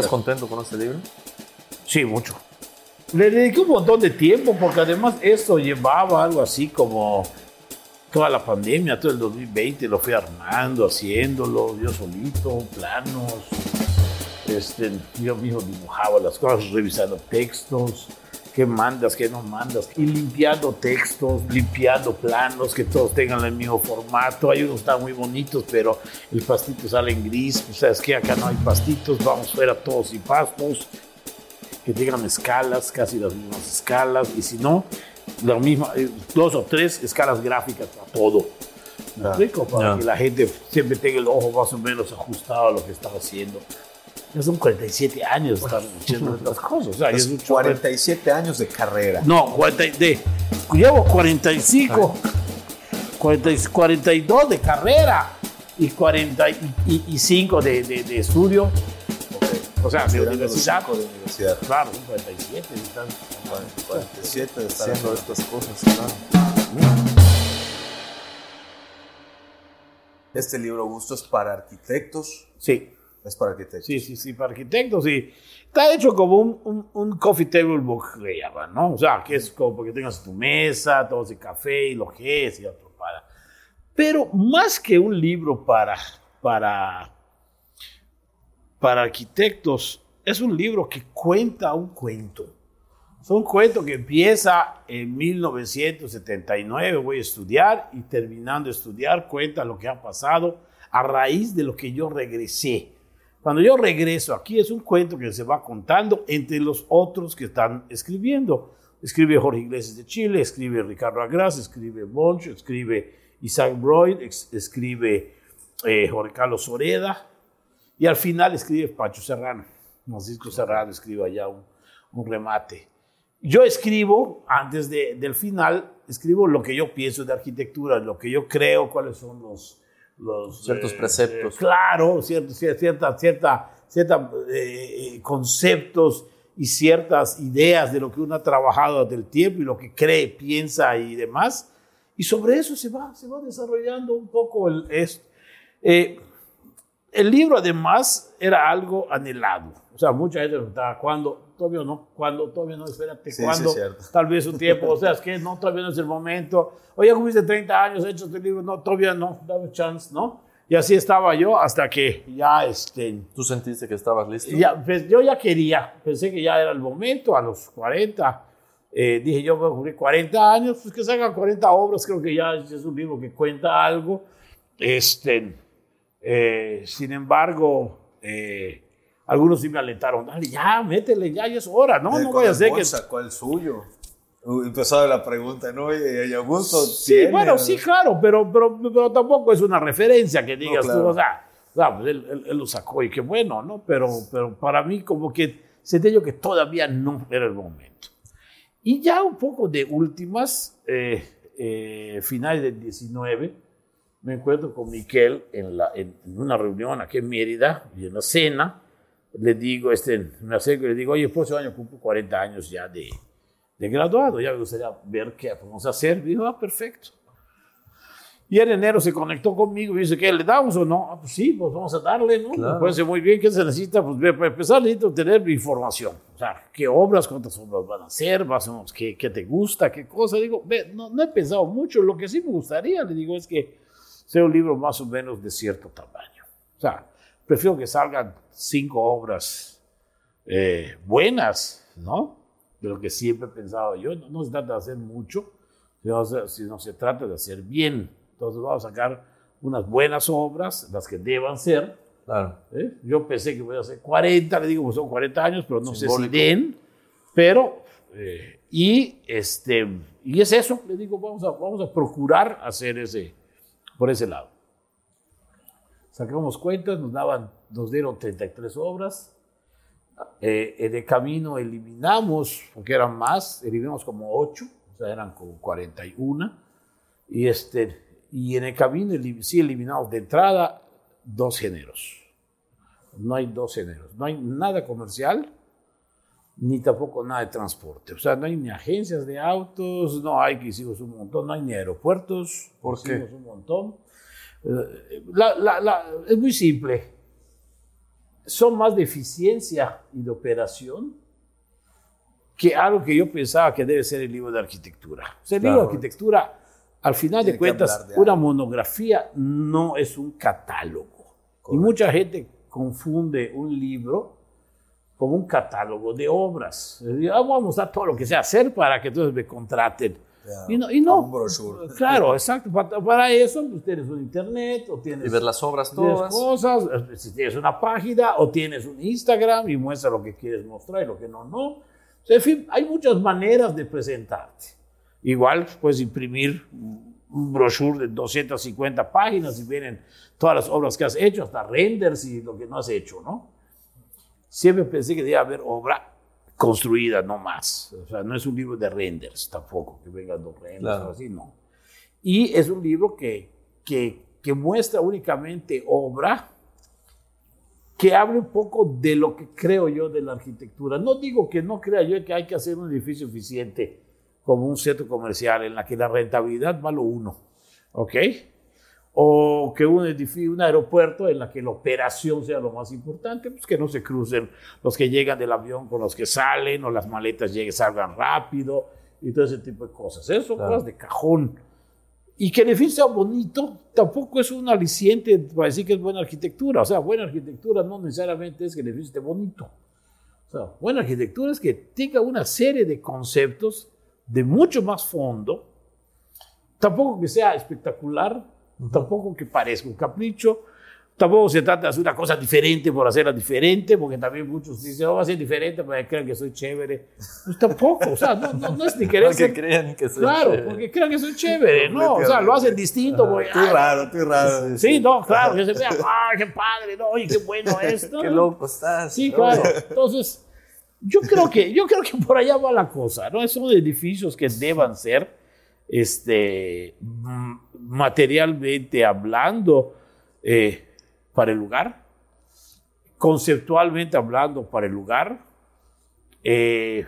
¿Estás contento con este libro? Sí, mucho. Le dediqué un montón de tiempo porque además esto llevaba algo así como toda la pandemia, todo el 2020 lo fui armando, haciéndolo, yo solito, planos. Este, yo mismo dibujaba las cosas, revisando textos, qué mandas, qué no mandas, y limpiando textos, limpiando planos, que todos tengan el mismo formato. Hay unos que están muy bonitos, pero el pastito sale en gris. Pues, ¿Sabes qué? Acá no hay pastitos, vamos fuera todos y pastos que tengan escalas, casi las mismas escalas, y si no, la misma, eh, dos o tres escalas gráficas para todo. ¿Me explico? Para que la gente siempre tenga el ojo más o menos ajustado a lo que estaba haciendo. Ya son 47 años de estar haciendo estas cosas. O sea, es un chorro. 47 años de carrera. No, 40 y- de, llevo 45, 40 y- 42 de carrera y 45 de, de, de estudio. O sea, de universidad. de universidad. Claro, son 47. están- 47 de estar Haciendo estas cosas, claro. Este libro, Augusto, es para arquitectos. Sí, Es para arquitectos. sí, sí, sí, para arquitectos. Sí. Está hecho como un, un, un coffee table book, que llaman, ¿no? O sea, que es como porque tengas tu mesa, tomas el café y lo que es y otro para. Pero más que un libro para, para, para arquitectos, es un libro que cuenta un cuento. Es un cuento que empieza en 1979, voy a estudiar y terminando de estudiar cuenta lo que ha pasado a raíz de lo que yo regresé. Cuando yo regreso aquí es un cuento que se va contando entre los otros que están escribiendo. Escribe Jorge Iglesias de Chile, escribe Ricardo Agras, escribe Boncho, escribe Isaac Broyd, escribe eh, Jorge Carlos Soreda y al final escribe Pacho Serrano. Francisco Serrano escribe allá un, un remate. Yo escribo, antes de- del final, escribo lo que yo pienso de arquitectura, lo que yo creo, cuáles son los... los Ciertos preceptos. claro, ciertos, cierta, cierta, cierta, eh, conceptos y ciertas ideas de lo que uno ha trabajado del tiempo y lo que cree, piensa y demás. Y sobre eso se va, se va desarrollando un poco el... es- eh, el libro además era algo anhelado. O sea, mucha gente preguntaba, ¿cuándo? Todavía no, ¿cuándo? Todavía no, espérate, Sí, sí, ¿cuándo? es cierto. Tal vez un tiempo, o sea, es que no, todavía no es el momento. Oye, cumpliste 30 años, hecho este libro, no, todavía no, dame chance, ¿no? Y así estaba yo hasta que ya, este, ¿Tú sentiste que estabas listo? ya, pues, yo ya quería, pensé que ya era el momento, a los 40, eh, dije yo voy a cumplir 40 años, pues que salgan 40 obras, creo que ya es un libro que cuenta algo. Este, eh, sin embargo, eh, algunos sí me alentaron, dale, ya, métele, ya, ya es hora, no, no voy a hacer que... Sacó el suyo. Uh, Empezó la pregunta, ¿no? Y, y Augusto. Sí, tiene- bueno, sí, claro, pero, pero, pero tampoco es una referencia que digas claro. tú, o sea, o sea, pues él, él- él lo sacó y qué bueno, ¿no? Pero, pero para mí como que sentí yo que todavía no era el momento. Y ya un poco de últimas, eh, eh, finales del 19, me encuentro con Miquel en, la, en, en una reunión aquí en Mérida, y en la cena, le digo, este, me acerco y le digo, oye, el próximo año cumplo 40 años ya de, de graduado, ya me gustaría ver qué a hacer. Dijo, ah, perfecto. Y en enero se conectó conmigo y dice, ¿qué le damos o no? Ah, pues sí, pues vamos a darle, ¿no? Claro. Me parece muy bien, ¿qué se necesita? Pues para empezar necesito tener información. O sea, ¿qué obras, cuántas obras van a hacer? Más o menos, ¿qué, qué te gusta? ¿Qué cosa? Digo, ve, no, no he pensado mucho. Lo que sí me gustaría, le digo, es que sea un libro más o menos de cierto tamaño. O sea, prefiero que salgan cinco obras eh, buenas, ¿no? De lo que siempre he pensado yo. No, no se trata de hacer mucho, sino, sino se trata de hacer bien. Entonces vamos a sacar unas buenas obras, las que deban ser. Claro. ¿eh? Yo pensé que voy a hacer 40, le digo, pues son 40 años, pero no sé Simbólico. si den. Pero, eh, y, este, y es eso, le digo, vamos a, vamos a procurar hacer ese, por ese lado. Sacamos cuentas, nos daban, nos dieron 33 obras. Eh, el camino eliminamos, porque eran más, eliminamos como 8, o sea, eran como 41. Y, este, y en el camino sí eliminamos de entrada dos géneros. No hay dos géneros. No hay nada comercial, ni tampoco nada de transporte. O sea, no hay ni agencias de autos, no hay que hicimos un montón, no hay ni aeropuertos, ¿Por qué? hicimos un montón. Eh, la- la- la- es muy simple. Son más de eficiencia y de operación que algo que yo pensaba que debe ser el libro de arquitectura. O sea, el libro de arquitectura, al final Tiene de cuentas, de una monografía no es un catálogo. Y mucha gente confunde un libro como un catálogo de obras. Decir, ah, vamos a mostrar todo lo que sé hacer para que entonces me contraten. Ya, y no, y no. un brochure. Claro, exacto. Para, para eso pues, tienes un internet o tienes Y ver las obras tienes todas. cosas, eh, si tienes una página o tienes un Instagram y muestra lo que quieres mostrar y lo que no, no. O sea, en fin, hay muchas maneras de presentarte. Igual puedes imprimir un brochure de 250 páginas y vienen todas las obras que has hecho, hasta renders y lo que no has hecho, ¿no? Siempre pensé que debía haber obra construida, no más. O sea, no es un libro de renders tampoco, que vengan dos renders Claro. o así, no. Y es un libro que, que, que muestra únicamente obra que hable un poco de lo que creo yo de la arquitectura. No digo que no crea yo que hay que hacer un edificio eficiente como un centro comercial en la que la rentabilidad va lo uno, ¿ok? O que un edificio, un aeropuerto en la que la operación sea lo más importante, pues que no se crucen los que llegan del avión con los que salen o las maletas lleguen, salgan rápido y todo ese tipo de cosas. Eso son Claro. cosas de cajón. Y que el edificio sea bonito tampoco es un aliciente para decir que es buena arquitectura. O sea, buena arquitectura no necesariamente es que el edificio esté bonito. O sea, buena arquitectura es que tenga una serie de conceptos de mucho más fondo. Tampoco que sea espectacular, tampoco que parezca un capricho. Tampoco se trata de hacer una cosa diferente por hacerla diferente, porque también muchos dicen, oh, va a ser diferente para que crean que soy chévere. Pues tampoco, o sea, no, no, no es ni querer Para que ser crean que soy Claro, chévere. porque crean que soy chévere, ¿no? O sea, lo hacen distinto. porque, Tú "Ay, raro, tú raro. Sí, no, claro, que se vea, ¡ay, qué padre! No, oye, qué bueno esto. Qué ¿no? loco estás. Sí, ¿no? claro. Entonces, yo creo que, yo creo que por allá va la cosa, ¿no? Son edificios que deban ser, este, mm, materialmente hablando, eh, para el lugar, conceptualmente hablando para el lugar, eh,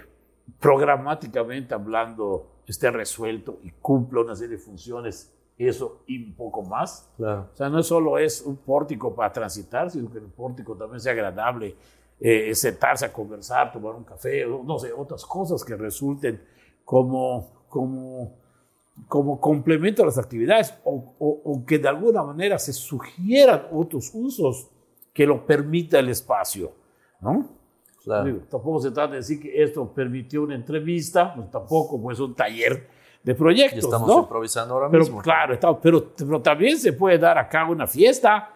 programáticamente hablando esté resuelto y cumpla una serie de funciones, eso y un poco más. Claro. O sea, no solo es un pórtico para transitar, sino que el pórtico también sea agradable, eh, sentarse a conversar, tomar un café, o no sé, otras cosas que resulten como, como, como complemento a las actividades o, o- o que de alguna manera se sugieran otros usos que lo permita el espacio, ¿no? Claro. Digo, tampoco se trata de decir que esto permitió una entrevista, pues tampoco pues un taller de Y proyectos, estamos ¿no? improvisando ahora Pero mismo. claro, está- pero, pero también se puede dar acá una fiesta.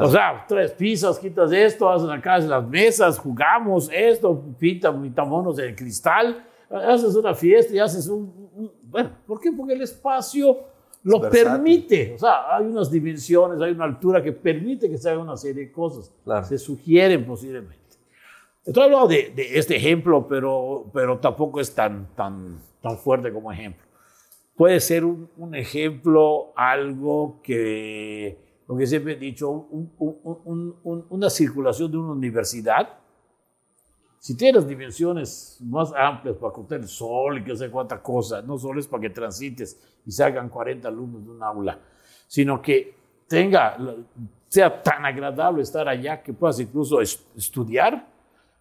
O sea, tres pisos, quitas esto, haces acá las mesas, jugamos esto, pinta, pintamos el cristal, haces una fiesta y haces un, un- Bueno, ¿por qué? Porque el espacio lo versátil. permite. O sea, hay unas dimensiones, hay una altura que permite que se haga una serie de cosas. Claro. Se sugieren posiblemente. Estoy hablando de, de este ejemplo, pero, pero tampoco es tan, tan, tan fuerte como ejemplo. Puede ser un, un ejemplo, algo que, lo que siempre he dicho, un- un- un- un- una circulación de una universidad. Si tiene las dimensiones más amplias para contener el sol y que sé cuánta cosa, no solo es para que transites y salgan 40 alumnos de un aula, sino que tenga, sea tan agradable estar allá que puedas incluso es- estudiar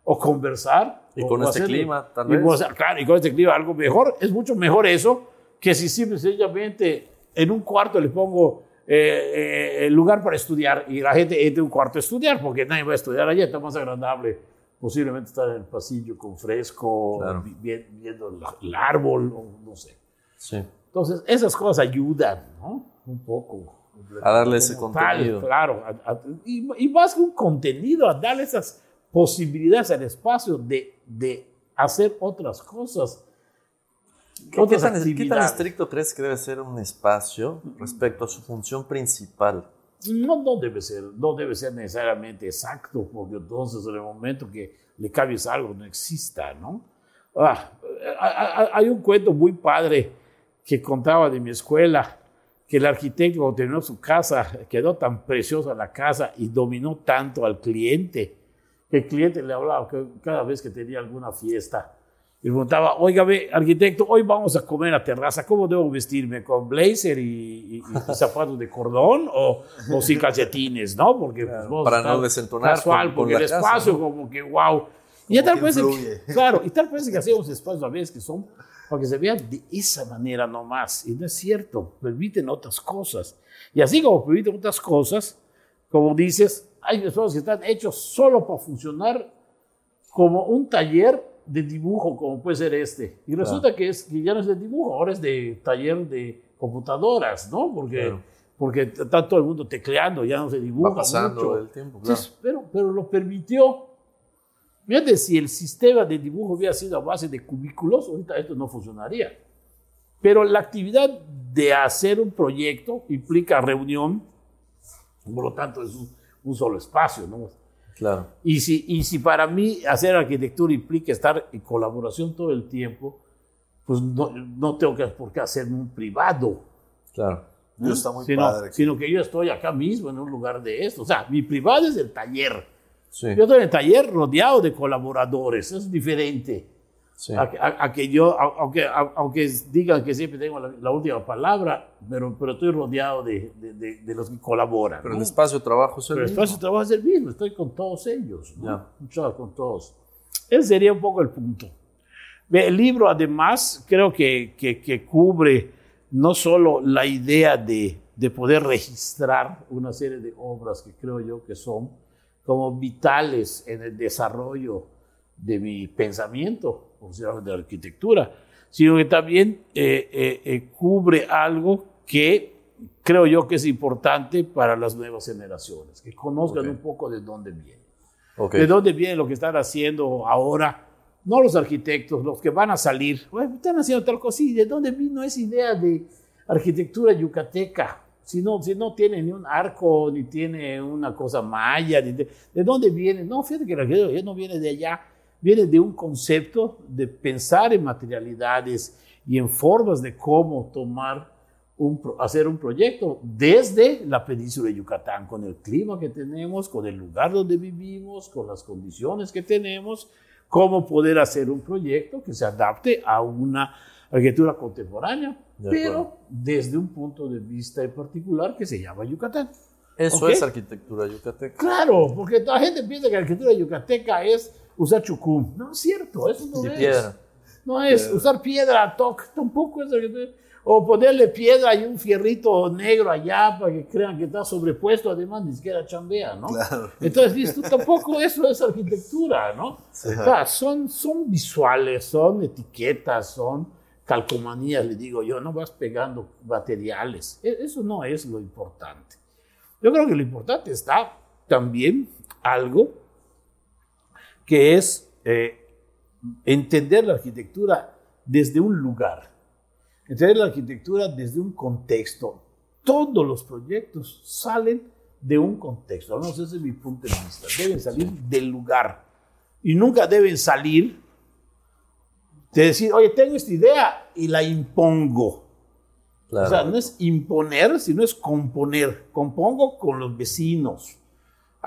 o conversar. Y con este hacerle- clima, tal vez. claro, y con este clima algo mejor. Es mucho mejor eso que si simple y sencillamente en un cuarto le pongo eh, eh, el lugar para estudiar y la gente entre un cuarto a estudiar, porque nadie va a estudiar allá, está más agradable posiblemente estar en el pasillo con fresco, Claro. vi- vi- viendo el, el árbol, o no sé. Sí. Entonces, esas cosas ayudan, ¿no? un poco. A darle ese tal, contenido. claro, a- a- y, y más que un contenido, a darle esas posibilidades al espacio de, de hacer otras cosas. ¿Qué, tan, qué tan estricto crees que debe ser un espacio respecto a su función principal? No, no debe ser, no debe ser necesariamente exacto, porque entonces en el momento que le cambies algo no exista, ¿no? Ah, hay un cuento muy padre que contaba de mi escuela, que el arquitecto cuando terminó su casa, quedó tan preciosa la casa y dominó tanto al cliente, que el cliente le hablaba cada vez que tenía alguna fiesta. Y preguntaba, oígame, arquitecto, hoy vamos a comer a terraza, ¿cómo debo vestirme? ¿Con blazer y, y- y zapatos de cordón o, o sin calcetines, no? Porque pues, vos para no desentonar Casual, con- con porque la el casa, espacio ¿no? como que, wow. Y ya tal parece que, claro, y tal parece que hacemos espacios a veces que son para que se vean de esa manera nomás. Y no es cierto, permiten otras cosas. Y así como permiten otras cosas, como dices, hay espacios que están hechos solo para funcionar como un taller de dibujo, como puede ser este. Y resulta que, es, que ya no es de dibujo, ahora es de taller de computadoras, ¿no? Porque, Claro. porque está todo el mundo tecleando, ya no se dibuja Va pasando mucho. el tiempo, claro. Entonces, pero, pero lo permitió. Fíjate, si el sistema de dibujo hubiera sido a base de cubículos, ahorita esto no funcionaría. Pero la actividad de hacer un proyecto implica reunión, por lo tanto es un, un solo espacio, ¿no? Claro. Y si, y si para mí hacer arquitectura implica estar en colaboración todo el tiempo, pues no, no tengo que, por qué hacerme un privado, Claro. Eso está muy sino, padre. sino que yo estoy acá mismo en un lugar de esto. O sea, mi privado es el taller. Sí. Yo estoy en el taller rodeado de colaboradores, es diferente. Sí. A, que- a- a que yo, a- aunque, aunque digan que siempre tengo la, la última palabra, pero, pero estoy rodeado de, de- de- de los que colaboran. Pero ¿no? el espacio de trabajo es el Pero el mismo. espacio de trabajo es el mismo, estoy con todos ellos. ¿no? Mucho con todos. Ese sería un poco el punto. El libro, además, creo que, que, que cubre no solo la idea de, de poder registrar una serie de obras que creo yo que son como vitales en el desarrollo de mi pensamiento, de arquitectura, sino que también eh, eh, eh, cubre algo que creo yo que es importante para las nuevas generaciones, que conozcan Ok. un poco de dónde viene. Ok. ¿De dónde viene lo que están haciendo ahora? No los arquitectos, los que van a salir. Bueno, están haciendo tal cosa. Sí, ¿de dónde vino esa idea de arquitectura yucateca? Si no, si no tiene ni un arco, ni tiene una cosa maya. ni de, ¿de dónde viene? No, fíjate que la arquitectura no viene de allá. Viene de un concepto de pensar en materialidades y en formas de cómo tomar un hacer un proyecto desde la península de Yucatán, con el clima que tenemos, con el lugar donde vivimos, con las condiciones que tenemos, cómo poder hacer un proyecto que se adapte a una arquitectura contemporánea, De pero desde un punto de vista en particular que se llama Yucatán. Eso Ok. es arquitectura yucateca. Claro, porque la gente piensa que la arquitectura yucateca es usar chucum. No es cierto, eso no Y es. piedra. No es usar piedra, toc, tampoco es. O ponerle piedra y un fierrito negro allá para que crean que está sobrepuesto, además ni siquiera chambea, ¿no? Claro. Entonces, dices tú, tampoco eso es arquitectura, ¿no? O sea, son, son visuales, son etiquetas, son calcomanías, le digo yo, no vas pegando materiales. E- Eso no es lo importante. Yo creo que lo importante está también algo que es eh, entender la arquitectura desde un lugar, entender la arquitectura desde un contexto. Todos los proyectos salen de un contexto, menos ese es mi punto de vista. Deben salir del lugar y nunca deben salir de decir, oye, tengo esta idea y la impongo. Claro. O sea, no es imponer, sino es componer. Compongo con los vecinos.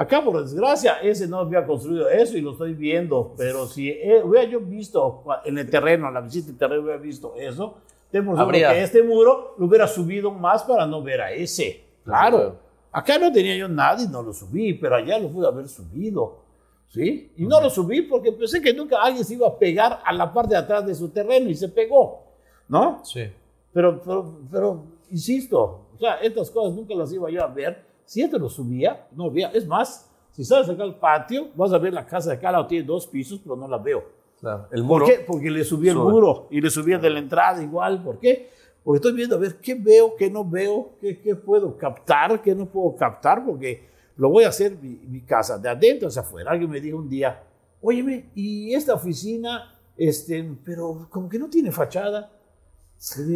Acá, por desgracia, ese no había construido eso y lo estoy viendo. Pero si eh, hubiera yo visto en el terreno, en la visita del terreno, hubiera visto eso, ten por seguro Habría. que este muro lo hubiera subido más para no ver a ese. Claro. Acá no tenía yo nada y no lo subí, pero allá lo pude haber subido. ¿Sí? Y no lo subí porque pensé que nunca alguien se iba a pegar a la parte de atrás de su terreno y se pegó. ¿No? Sí. Pero, pero, pero, insisto, o sea, estas cosas nunca las iba yo a ver. Si esto lo subía, no había. Es más, si sales acá al patio, vas a ver la casa de acá, la tiene dos pisos, pero no la veo. Claro. El ¿Por muro. qué? Porque le subí el muro y le subí el de la entrada igual. ¿Por qué? porque estoy viendo a ver qué veo, qué no veo, qué, qué puedo captar, qué no puedo captar, porque lo voy a hacer mi, mi casa, de adentro hacia afuera. Alguien me dijo un día, óyeme, ¿y esta oficina, este, pero como que no tiene fachada?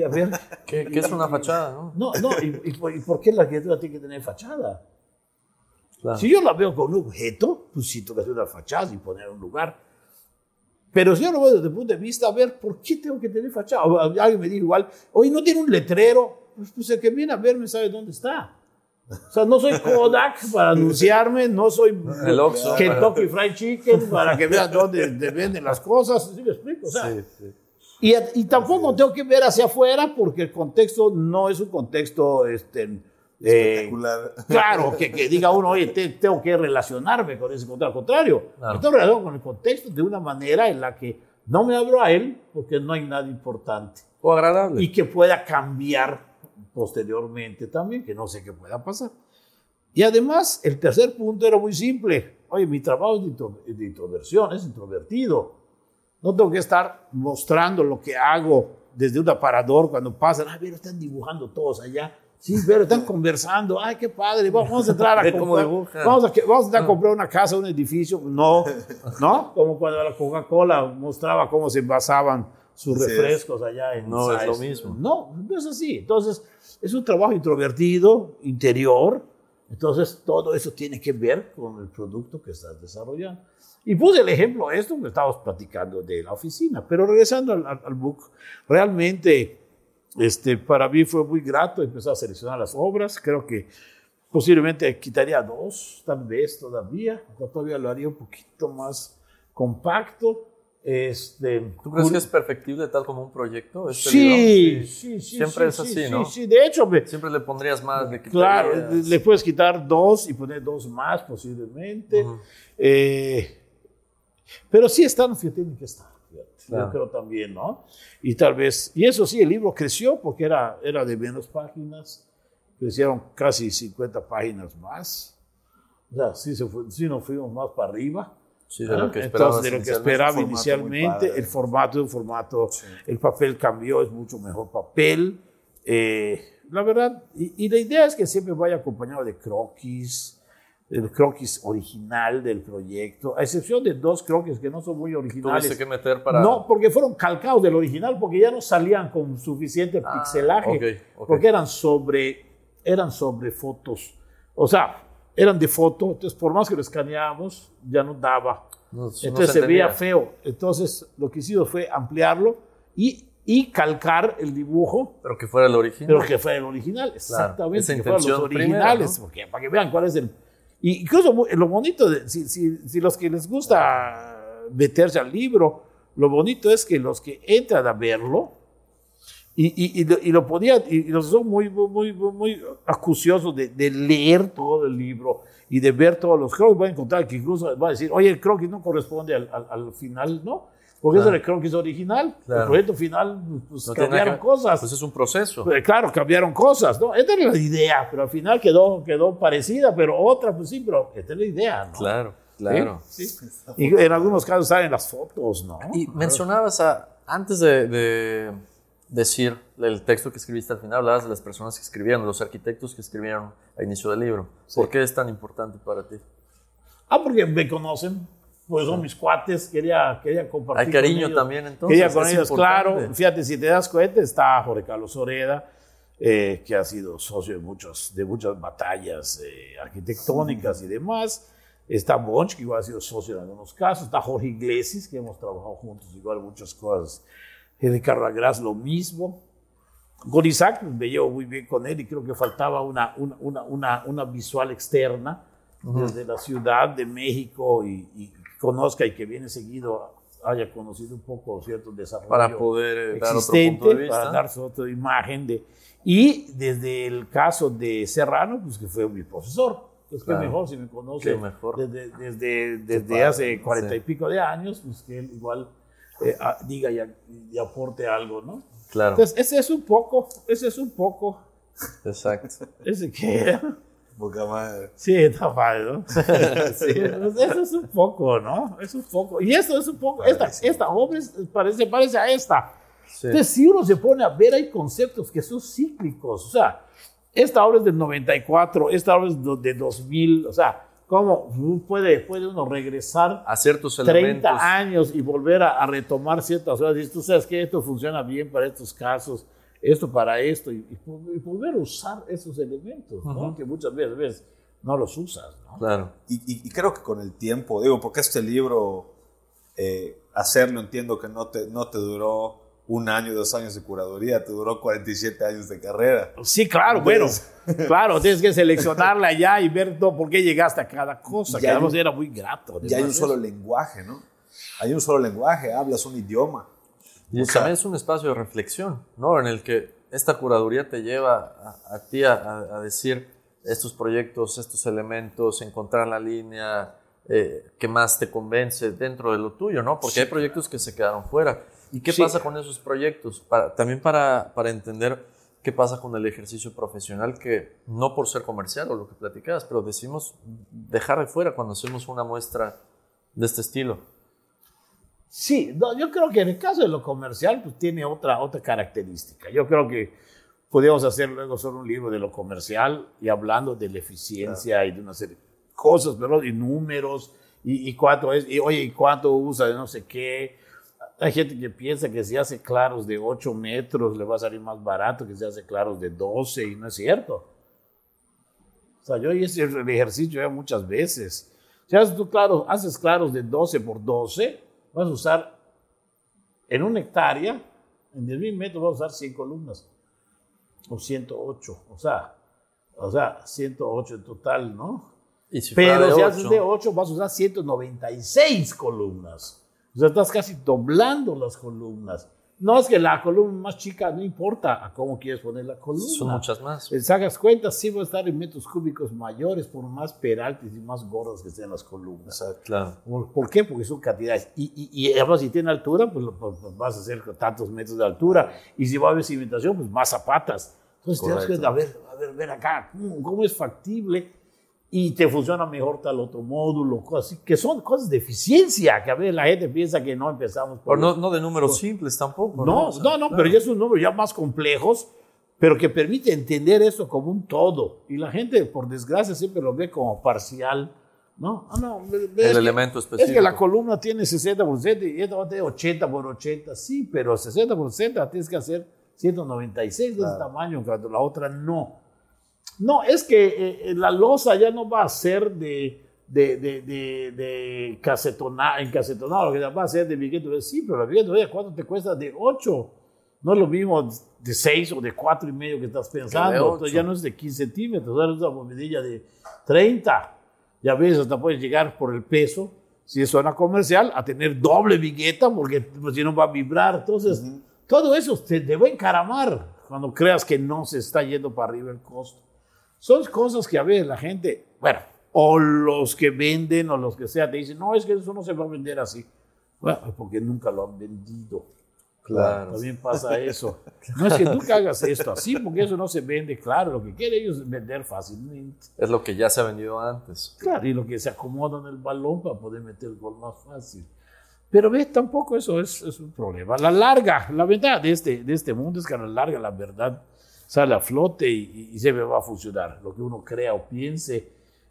A ver, ¿Qué, qué es una fachada? ¿no? no, no, ¿y, y por- y por qué la arquitectura tiene que tener fachada? Claro. Si yo la veo con un objeto, pues sí tengo que hacer una fachada y poner un lugar. Pero si yo lo veo desde el punto de vista, a ver, ¿por qué tengo que tener fachada? O alguien me dijo igual, oye, ¿no tiene un letrero? Pues, pues el que viene a verme sabe dónde está. O sea, no soy Kodak para anunciarme, no soy El Oxxo. Kentucky Fried Chicken para que vean dónde venden las cosas. ¿Sí me explico? O sea, y, y tampoco tengo que ver hacia afuera porque el contexto no es un contexto este, eh, Espectacular. Claro, que, que diga uno, oye, te- tengo que relacionarme con ese contexto. Al contrario, Claro. que relacionar con el contexto de una manera en la que no me abro a él porque no hay nada importante O agradable. y que pueda cambiar posteriormente también, que no sé qué pueda pasar. Y además, el tercer punto era muy simple. Oye, mi trabajo es de, intro- de introversión, es introvertido. No tengo que estar mostrando lo que hago desde un aparador cuando pasan. Ay, pero están dibujando todos allá. Sí, pero están conversando. Ay, qué padre. Vamos a entrar a comprar. Vamos a, vamos a a comprar una casa, un edificio. No, no. Como cuando la Coca-Cola mostraba cómo se envasaban sus es. refrescos allá en No, es Sais. lo mismo. No, no es así. Entonces, es un trabajo introvertido, interior. Entonces, todo eso tiene que ver con el producto que estás desarrollando. Y puse el ejemplo esto que estábamos platicando de la oficina. Pero regresando al, al- book, realmente este, para mí fue muy grato empezar a seleccionar las obras. Creo que posiblemente quitaría dos, tal vez todavía. Todavía lo haría un poquito más compacto. Este, ¿Tú crees que es perfectible tal como un proyecto? este Sí, sí, sí. Siempre sí, es sí, así, sí, ¿no? Sí, de hecho, me- Siempre le pondrías más, le claro, le puedes quitar dos y poner dos más posiblemente. Eh, pero sí están los que tienen que estar. fíjate. Claro. Yo creo también, ¿no? Y tal vez, y eso sí, el libro creció porque era, era de menos páginas, crecieron casi 50 páginas más. O sea, sí, se fue, sí nos fuimos más para arriba. Sí, de lo que Ah, Entonces, de lo que esperaba formato inicialmente, el formato es un formato, el papel cambió, es mucho mejor papel. Eh, la verdad, y, y la idea es que siempre vaya acompañado de croquis, el croquis original del proyecto, a excepción de dos croquis que no son muy originales. Tuviste que meter para... No, porque fueron calcados del original, porque ya no salían con suficiente Ah, pixelaje, ok, ok. porque eran sobre, eran sobre fotos. O sea, eran de foto, entonces por más que lo escaneábamos, ya no daba. No, no entonces se, veía feo. Entonces lo que hicimos fue ampliarlo y, y calcar el dibujo, Pero que fuera el original. pero que fuera el original, exactamente, esa que fueran los originales, ¿no? porque, para que vean cuál es el... Y incluso lo bonito, de, si, si, si los que les gusta meterse al libro, lo bonito es que los que entran a verlo, y, y, y lo, y lo podía, y los son muy, muy, muy, acuciosos de, de leer todo el libro y de ver todos los croquis, van a encontrar que incluso va a decir, oye, el croquis no corresponde al, al, al final, ¿no? Porque eso Claro. era el croquis original, el Claro. proyecto final, pues No cambiaron que- cosas. Pues es un proceso. Pues, claro, cambiaron cosas, ¿no? Esta era la idea, pero al final quedó, quedó parecida, pero otra, pues sí, pero esta es la idea, ¿no? Claro, claro. Sí, sí. Y en algunos casos salen las fotos, ¿no? Y mencionabas, a- antes de, de decir el texto que escribiste al final, hablabas de las personas que escribieron, los arquitectos que escribieron al inicio del libro. ¿Por qué es tan importante para ti? Ah, porque me conocen, pues son mis cuates, quería, quería compartir. Hay cariño con ellos. también, entonces, Quería con ellos, importante. claro. Fíjate, si te das cuenta, está Jorge Carlos Oreda, eh, que ha sido socio de, muchos, de muchas batallas eh, arquitectónicas y demás. Está Bonch, que igual ha sido socio en algunos casos. Está Jorge Iglesias, que hemos trabajado juntos igual muchas cosas. Ricardo Agras, lo mismo. Con Isaac me llevo muy bien con él y creo que faltaba una, una, una, una, visual externa desde la Ciudad de México y, y conozca y que viene seguido haya conocido un poco cierto desarrollo Para poder eh, dar otro punto de vista. para darse otra imagen de... Y desde el caso de Serrano, pues que fue mi profesor. Pues Claro. mejor si me conoce mejor. desde, desde, desde padre, hace cuarenta y pico de años, pues que él igual eh, a- diga y, a- y aporte algo, ¿no? Claro, Entonces, ese es un poco, ese es un poco, exacto. ese que era. Poca madre. Sí, está padre, ¿no? sí, pues eso es un poco, ¿no? Es un poco. Y esto es un poco, esta, esta obra es- parece, parece a esta. Entonces, si uno se pone a ver, hay conceptos que son cíclicos. O sea, esta obra es del 94, esta obra es de 2000. O sea, ¿cómo puede, puede uno regresar A ciertos 30 elementos. años y volver a, a retomar ciertas cosas? Y tú sabes que esto funciona bien para estos casos, esto para esto, y, y y volver a usar esos elementos, ¿no? que muchas veces, ves, no los usas. ¿no? Claro. Y, y- y creo que con el tiempo, digo, porque este libro, eh, hacerlo entiendo que no te, no te duró un año, dos años de curaduría, te duró 47 años de carrera. Sí, claro, bueno, claro, tienes que seleccionarla ya y ver todo, por qué llegaste a cada cosa, que además un- era muy grato. Ya hay un solo eso. lenguaje, ¿no? Hay un solo lenguaje, hablas un idioma. Y O sea- también es un espacio de reflexión, ¿no? En el que esta curaduría te lleva a, a ti a decir estos proyectos, estos elementos, encontrar la línea eh, que más te convence dentro de lo tuyo, ¿no? Porque hay proyectos que se quedaron fuera. ¿Y qué Sí. pasa con esos proyectos? Para- también para, para entender qué pasa con el ejercicio profesional que no por ser comercial o lo que platicabas, pero decimos dejar de fuera cuando hacemos una muestra de este estilo. Sí, no, yo creo que en el caso de lo comercial, pues tiene otra, otra característica. Yo creo que podríamos hacer luego solo un libro de lo comercial y hablando de la eficiencia y de una serie cosas, pero y números, y, y cuánto es, y oye, y cuánto usa de no sé qué. Hay gente que piensa que si hace claros de 8 metros le va a salir más barato que si hace claros de 12 y no es cierto. O sea, yo hice el ejercicio ya muchas veces. Si haces, tú claro, haces claros de 12 por 12, vas a usar en una hectárea, en 10.000 metros vas a usar 100 columnas. O 108, o sea, o sea, 108 en total, ¿no? Si Pero de si ocho, haces de 8 vas a usar 196 columnas. O sea, estás casi doblando las columnas. No es que la columna más chica, no importa a cómo quieres poner la columna. son muchas más. Eh, Sacas cuentas, sí va a estar en metros cúbicos mayores por más peraltes y más gordas que sean las columnas. Claro. ¿Por, por qué? Porque son cantidades. Y, y, y además, si tiene altura, pues, pues, pues vas a hacer tantos metros de altura. Y si va a haber cimentación, pues más zapatas. Entonces, te das Correcto. cuenta, a ver, a ver, ven acá, ¿cómo, cómo es factible? Y te funciona mejor tal otro módulo, cosas así, que son cosas de eficiencia, que a veces la gente piensa que no empezamos por... Pero no, no de números simples tampoco. No, O sea, no, no, pero ya son números ya más complejos, pero que permite entender esto como un todo. Y la gente, por desgracia, siempre lo ve como parcial. No, Ah, no, El es que- elemento Es que específico. la columna tiene 60 por 60 y esta va a tener 80 por 80. Sí, pero 60 por 60 tienes que hacer 196 de ese tamaño, cuando la otra no. No, es que eh, eh, la losa ya no va a ser de, de, de, de, de casetona- encasetonado, lo que va a ser de billete. Sí, pero la billete, ¿cuánto te cuesta? De 8. No es lo mismo de 6 o de 4 y medio que estás pensando. Entonces ya no es de 15 centímetros, ahora es una bombilla de 30. Ya ves, hasta puedes llegar por el peso, si es zona comercial, a tener doble bigueta, porque pues, si no va a vibrar. Entonces, todo eso te, te va a encaramar cuando creas que no se está yendo para arriba el costo. Son cosas que a veces la gente, bueno, o los que venden o los que sea, te dicen, no, es que eso no se va a vender así. Bueno, es porque nunca lo han vendido. Claro. También pasa eso. No es que nunca hagas esto así, porque eso no se vende. Claro, lo que quieren ellos es vender fácilmente. Es lo que ya se ha vendido antes. Claro, y lo que se acomoda en el balón para poder meter el gol más fácil. Pero ves, tampoco eso es, es un problema. A la larga, la verdad de este, de este mundo es que a la larga la verdad sale a flote y, y siempre va a funcionar. Lo que uno crea o piense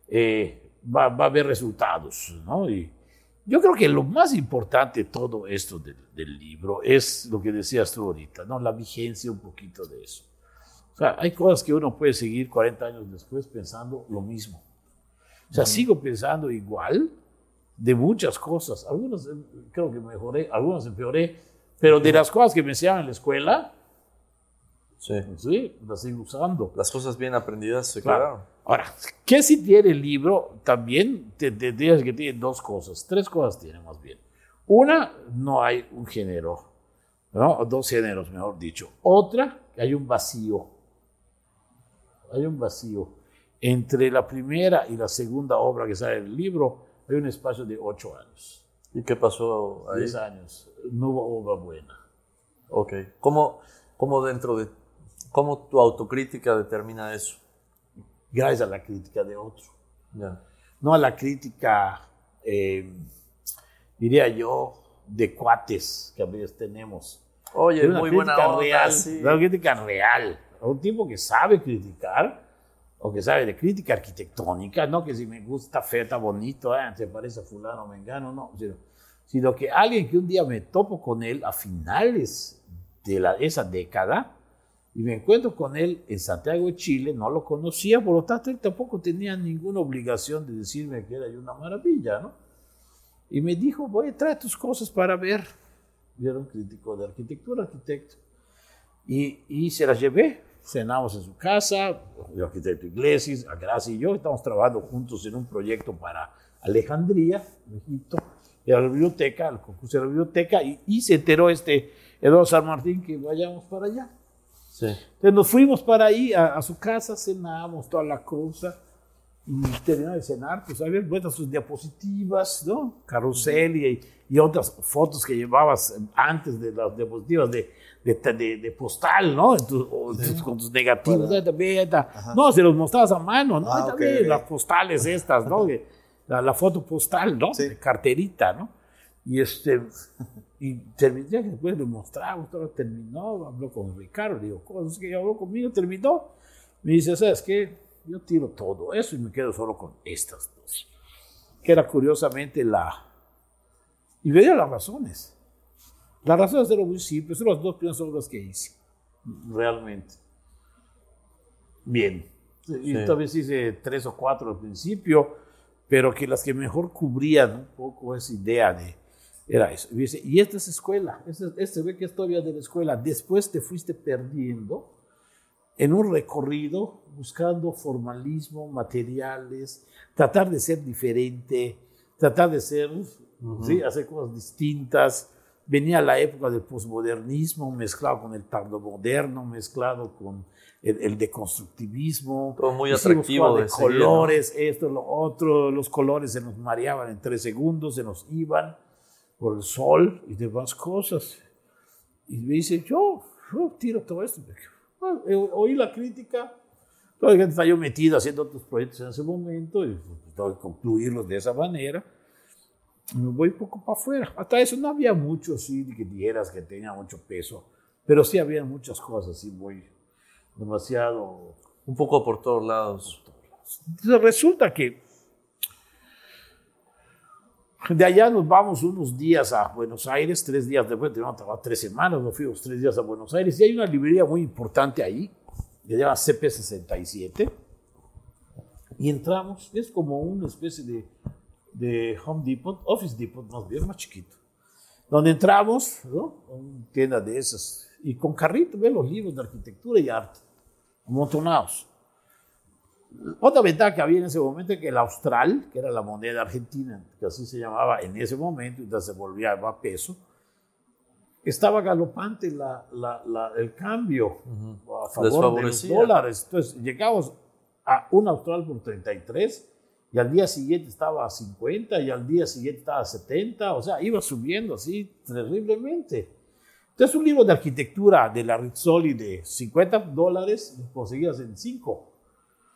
eh, va, va a haber resultados. ¿no? Y yo creo que lo más importante de todo esto del, del libro es lo que decías tú ahorita, ¿no? la vigencia un poquito de eso. O sea, hay cosas que uno puede seguir 40 años después pensando lo mismo. O sea, sigo pensando igual de muchas cosas. Algunas eh, creo que mejoré, algunas empeoré, pero de las cosas que me enseñaban en la escuela, Sí. sí, las sigo usando. Las cosas bien aprendidas se Claro. quedaron. Ahora, ¿qué si tiene el libro? También te, te digas que tiene dos cosas, tres cosas tiene más bien. Una, no hay un género, ¿no? Dos géneros, mejor dicho. Otra, que hay un vacío. Hay un vacío. Entre la primera y la segunda obra que sale en el libro, hay un espacio de ocho años, ¿Y qué pasó ahí? diez años. No hubo obra buena. Ok. ¿Cómo, cómo dentro de... ¿Cómo tu autocrítica determina eso? Gracias a la crítica de otro. Ya. no a la crítica, eh, diría yo, de cuates que a veces tenemos. Oye, una muy buena onda, real, sí. una crítica real. Un tipo que sabe criticar, o que sabe de crítica arquitectónica, no que si me gusta está bonito, eh, se parece a fulano, mengano, no, sino, sino que alguien que un día me topo con él a finales de la, esa década, y me encuentro con él en Santiago de Chile, no lo conocía, por lo tanto él tampoco tenía ninguna obligación de decirme que era una maravilla, ¿no? Y me dijo, voy a traer tus cosas para ver. Yo era un crítico de arquitectura, arquitecto. Y, y se las llevé, cenamos en su casa, el arquitecto Iglesias, Gracia y yo, estamos trabajando juntos en un proyecto para Alejandría, Egipto, de la biblioteca, el concurso de la biblioteca, y, y se enteró este Eduardo San Martín que vayamos para allá. Sí. Entonces nos fuimos para ahí, a, a su casa, cenamos toda la cosa, y terminó de cenar, pues había vueltas sus diapositivas, ¿no? Carrusel y, y otras fotos que llevabas antes de las diapositivas de, de, de- de postal, ¿no? Tu- o tus- con tus negativos. No, se los mostrabas a mano, ¿no? Ah, Ahí ok, también, ok. las postales estas, ¿no? La, la foto postal, ¿no? Sí. De carterita, ¿no? Y este, y terminé, después le mostramos, todo terminó, habló con Ricardo, le digo, cosas que habló conmigo, terminó. Me dice, ¿sabes qué? Yo tiro todo eso y me quedo solo con estas dos. Que era curiosamente la... Y veía las razones. Las razones eran muy simples, son las dos primeras obras que hice, realmente. Bien. Y Sí. tal vez hice tres o cuatro al principio, pero que las que mejor cubrían un poco esa idea de... Era eso. Y dice, y esta es escuela, este, este ve que es todavía de la escuela. Después te fuiste perdiendo en un recorrido buscando formalismo, materiales, tratar de ser diferente, tratar de ser, ¿sí? hacer cosas distintas. Venía la época del posmodernismo mezclado con el tardomoderno, mezclado con el, el deconstructivismo. Todo muy atractivo de seguir, ¿no? colores, esto, lo otro. Los colores se nos mareaban en tres segundos, se nos iban por el sol y demás cosas. Y me dice, yo, yo tiro todo esto. Bueno, eh, oí la crítica, todavía estaba yo metido haciendo otros proyectos en ese momento y pues, tengo que concluirlos de esa manera. Me voy un poco para afuera. Hasta eso no había mucho, sí, que dijeras que tenía mucho peso, pero sí había muchas cosas, sí, muy demasiado. Un poco por todos lados. Entonces resulta que de allá nos vamos unos días a Buenos Aires, tres días después, teníamos trabajar tres semanas, nos fuimos tres días a Buenos Aires y hay una librería muy importante ahí, que se llama CP67, y entramos, es como una especie de, de Home Depot, Office Depot más bien, más chiquito, donde entramos, ¿no? Una tienda de esas, y con carrito, ve los libros de arquitectura y arte, amontonados. Otra ventaja que había en ese momento es que el austral, que era la moneda argentina, que así se llamaba en ese momento, entonces se volvía a peso, estaba galopante la, la- la- el cambio a favor de los dólares. Entonces llegamos a un austral por 33 y al día siguiente estaba a 50 y al día siguiente estaba a 70, o sea, iba subiendo así terriblemente. Entonces un libro de arquitectura de la Rizzoli de 50 dólares lo conseguías en 5.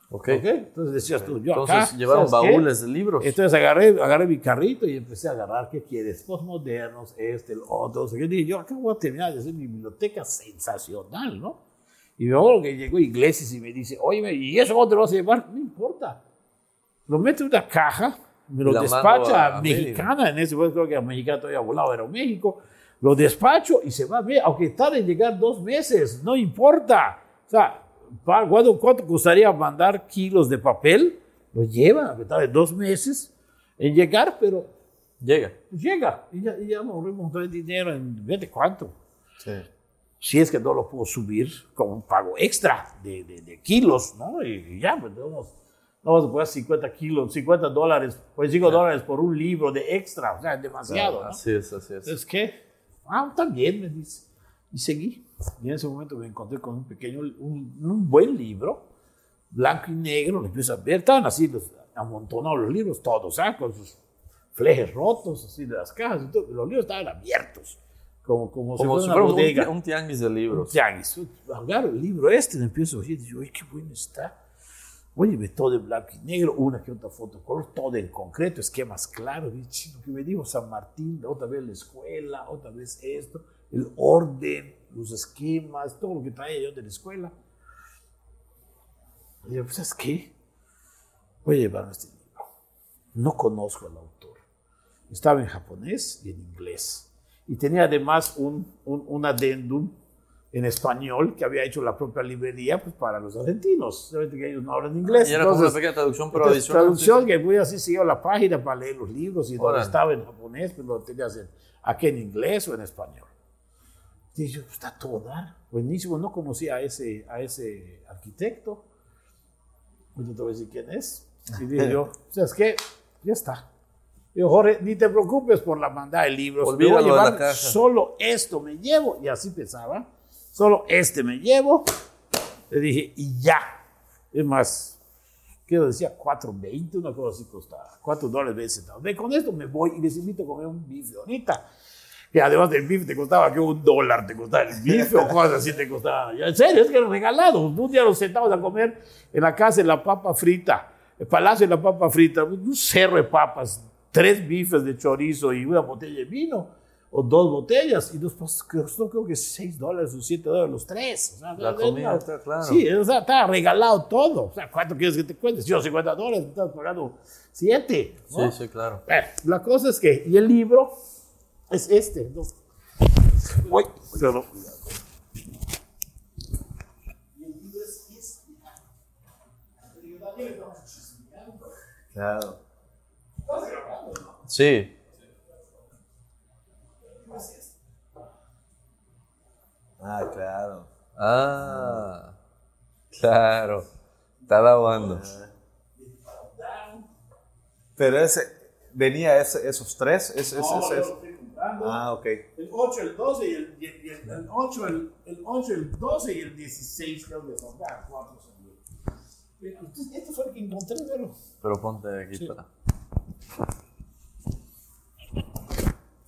Ok. ¿Ok? Entonces decías tú, yo Entonces acá. llevaron ¿sabes qué? baúles de libros. Entonces agarré, agarré mi carrito y empecé a agarrar, ¿qué quieres? Postmodernos, este, el otro. qué. Dije, yo acá voy a terminar de hacer mi biblioteca sensacional, ¿no? Y me acuerdo que llegó Iglesias y me dice, oye, ¿y eso cómo te lo vas a llevar? No importa. Lo meto en una caja, me lo La despacha a- a mexicana, en ese momento creo que la mexicana todavía volaba, era México. Lo despacho y se va bien, aunque tarde en llegar dos meses, no importa. O sea, ¿cuánto, cuánto costaría mandar kilos de papel? Lo lleva, tarde dos meses en llegar, pero Llega. llega. Y ya, y ya me ahorré un montón de dinero en, ¿vete cuánto? Sí. si es que no lo puedo subir con un pago extra de, de- de kilos, ¿no? Y, y ya, pues vamos, no vamos a poner 50 kilos, 50 dólares, pues 5 dólares por un libro de extra, o sea, es demasiado, ¿no? Así es, así es. Entonces, ¿qué? Ah, también, me dice. Y seguí. Y en ese momento me encontré con un pequeño, un, un buen libro, blanco y negro, lo empiezo a ver, estaban así los, amontonados los libros, todos, ¿ah? Con sus flejes rotos, así de las cajas, y todo. los libros estaban abiertos, como, como, Como si fuera una un, bodega. un tianguis de libros. Tianguis. Agarro el libro este, le empiezo a oír, y digo, oye, qué bueno está. Oye, ve todo en blanco y negro, una que otra foto color, todo en concreto, esquemas claros. Y chino, que me dijo San Martín, otra vez la escuela, otra vez esto. El orden, los esquemas, todo lo que traía yo de la escuela. Y dije, pues, ¿sabes qué? Voy a llevarme este libro. No conozco al autor. Estaba en japonés y en inglés. Y tenía además un, un, un adendum en español que había hecho la propia librería pues, para los argentinos. Obviamente que ellos no hablan inglés. Y era como una Entonces, pequeña traducción, pero entonces, adicional. traducción que voy así siguió la página para leer los libros y donde Órale. estaba en japonés, pues lo tenías en, aquí en inglés o en español. Y yo, pues está todo dar. Buenísimo, no conocía a ese, a ese arquitecto. Pues no te voy a decir quién es. Y dije yo, ¿sabes qué? Ya está. Digo, Jorge, ni te preocupes por la mandada de libros. me voy a Olvídalo de la llevar caja. Solo esto me llevo. Y así pensaba. Solo este me llevo. Le dije, y ya. Es más, ¿qué decía? 4.20, una cosa así costaba. 4 dólares 20 centavos. Ve, con esto me voy y les invito a comer un bife ahorita. Que además del bife te costaba que un dólar te costaba el bife o cosas así te costaba. En serio, es que era regalado. Un día nos sentamos a comer en la casa de la papa frita, el palacio de la papa frita, un cerro de papas, tres bifes de chorizo y una botella de vino, o dos botellas, y nos costó creo que 6 dólares o 7 dólares los tres. O sea, La comida, está claro. Sí, o sea, estaba regalado todo. O sea, ¿cuánto quieres que te cuentes? Yo 50 dólares, me estás pagando 7. Sí, sí, claro. Bueno, la cosa es que, y el libro es este. ¿no? Uy, perdón. Claro. Sí. Ah, claro. Ah, claro. Está lavando. Pero ese, venía ese- esos tres. Ese, ese- Ah, ok. El 8, el 12 y el, y el, y el- el 8, el, el 8, el 12 y el 16 creo que son. Cuatro son. Este fue el que encontré, pero. Pero ponte aquí para.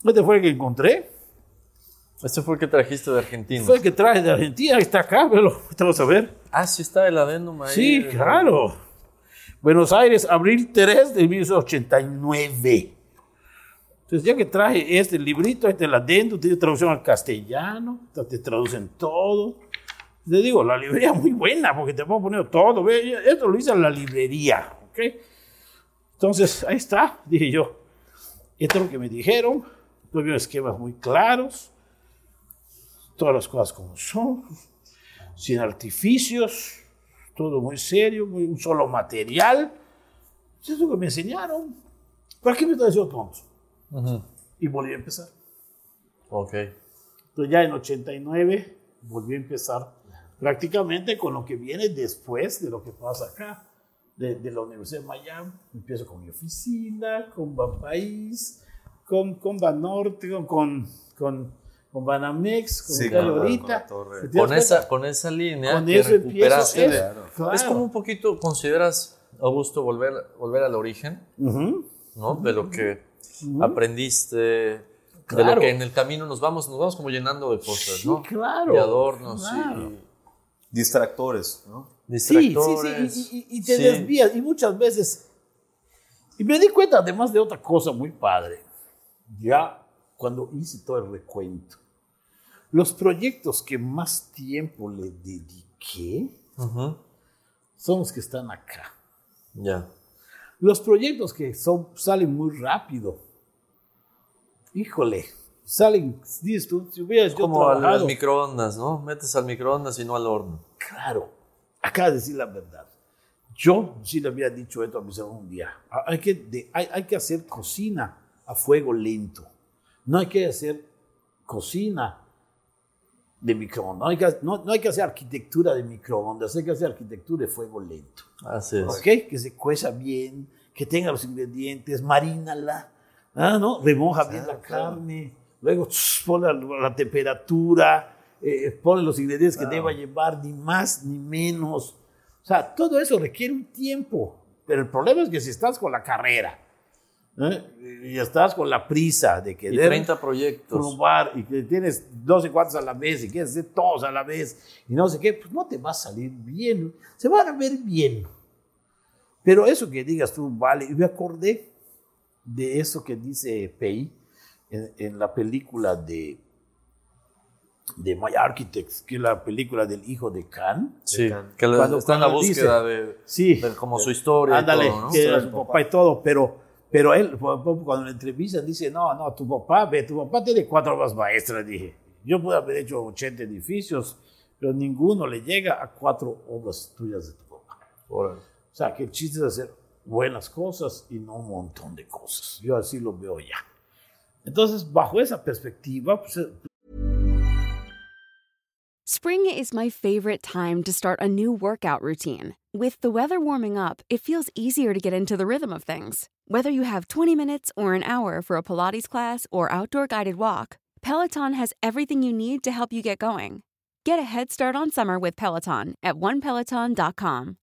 Este fue el que encontré. Este fue el que trajiste de Argentina. Fue el que traje de Argentina. Está acá, pero vamos a ver. Ah, sí está el adendum ahí. Sí, claro. Buenos Aires, abril 3 de 1989. Entonces, ya que traje este librito, este la adentro, tiene traducción al castellano, te traducen todo. Le digo, la librería muy buena, porque te puedo poner todo. Ve, Esto lo hice en la librería, ¿ok? Entonces, ahí está, dije yo. Esto es lo que me dijeron. Tuve esquemas muy claros. Todas las cosas como son. Sin artificios. Todo muy serio, muy, un solo material. Eso es lo que me enseñaron. ¿Para qué me diciendo tonto? Y volví a empezar. Ok. Entonces ya en 89 volví a empezar prácticamente con lo que viene después de lo que pasa acá, de, de la Universidad de Miami. Empiezo con mi oficina, con Banpaís, con, con Banorte, con, con, con, con Banamex, con Sí, Calle con con esa, con esa línea Con que eso empiezo. recuperaste. Es, de- claro. Es como un poquito, ¿consideras, Augusto, volver, volver al origen? Ujú. ¿no? De lo que aprendiste, de Claro. lo que en el camino nos vamos, nos vamos como llenando de cosas, Sí, ¿no? claro. De adornos Claro. y Distractores, ¿no? Sí, sí, distractores. sí, y, y- y te Sí. desvías. Y muchas veces. Y me di cuenta además de otra cosa muy padre. Ya cuando hice todo el recuento. Los proyectos que más tiempo le dediqué Ujú. son los que están acá. Ya. Los proyectos que son, salen muy rápido. Híjole, salen, dices tú, si hubieras yo Como al, trabajado- al microondas, ¿no? Metes al microondas y no al horno. Claro, acá de decir la verdad. Yo sí le había dicho esto a mis amigos un día. Ah, Hay que, de- hay, hay que hacer cocina a fuego lento. No hay que hacer cocina de microondas. No hay que, no, no hay que hacer arquitectura de microondas. Hay que hacer arquitectura de fuego lento. Así es. ¿Ok? Que se cueza bien, que tenga los ingredientes, marínala, ¿ah, ¿no? Remoja bien la carne, luego tss, ponle la, la temperatura, eh, ponle los ingredientes que deba llevar, ni más ni menos. O sea, todo eso requiere un tiempo. Pero el problema es que si estás con la carrera ¿eh? y estás con la prisa de Y querer 30 proyectos. probar y que tienes 12 cuantos a la vez y quieres hacer todos a la vez y no sé qué, pues no te va a salir bien. Se van a ver bien. Pero eso que digas tú, vale. Y me acordé de eso que dice Pei en, en la película de de My Architects, que es la película del hijo de Khan. Sí, que le- Cuando- está en la búsqueda dice- de, Sí. de como su historia Ándale, y todo, ¿no? que era su papá y todo, pero, pero él, cuando le entrevistan, dice, no, no, tu papá, ve, tu papá tiene cuatro obras maestras, dije. Yo puedo haber hecho 80 edificios, pero ninguno le llega a cuatro obras tuyas de tu papá. Órale. O sea, que el chiste es hacer buenas cosas y no un montón de cosas. Yo así lo veo ya. Entonces, bajo esa perspectiva, pues, eh, Spring is my favorite time to start a new workout routine. With the weather warming up, it feels easier to get into the rhythm of things. Whether you have 20 minutes or an hour for a Pilates class or outdoor guided walk, Peloton has everything you need to help you get going. Get a head start on summer with Peloton at onepeloton.com.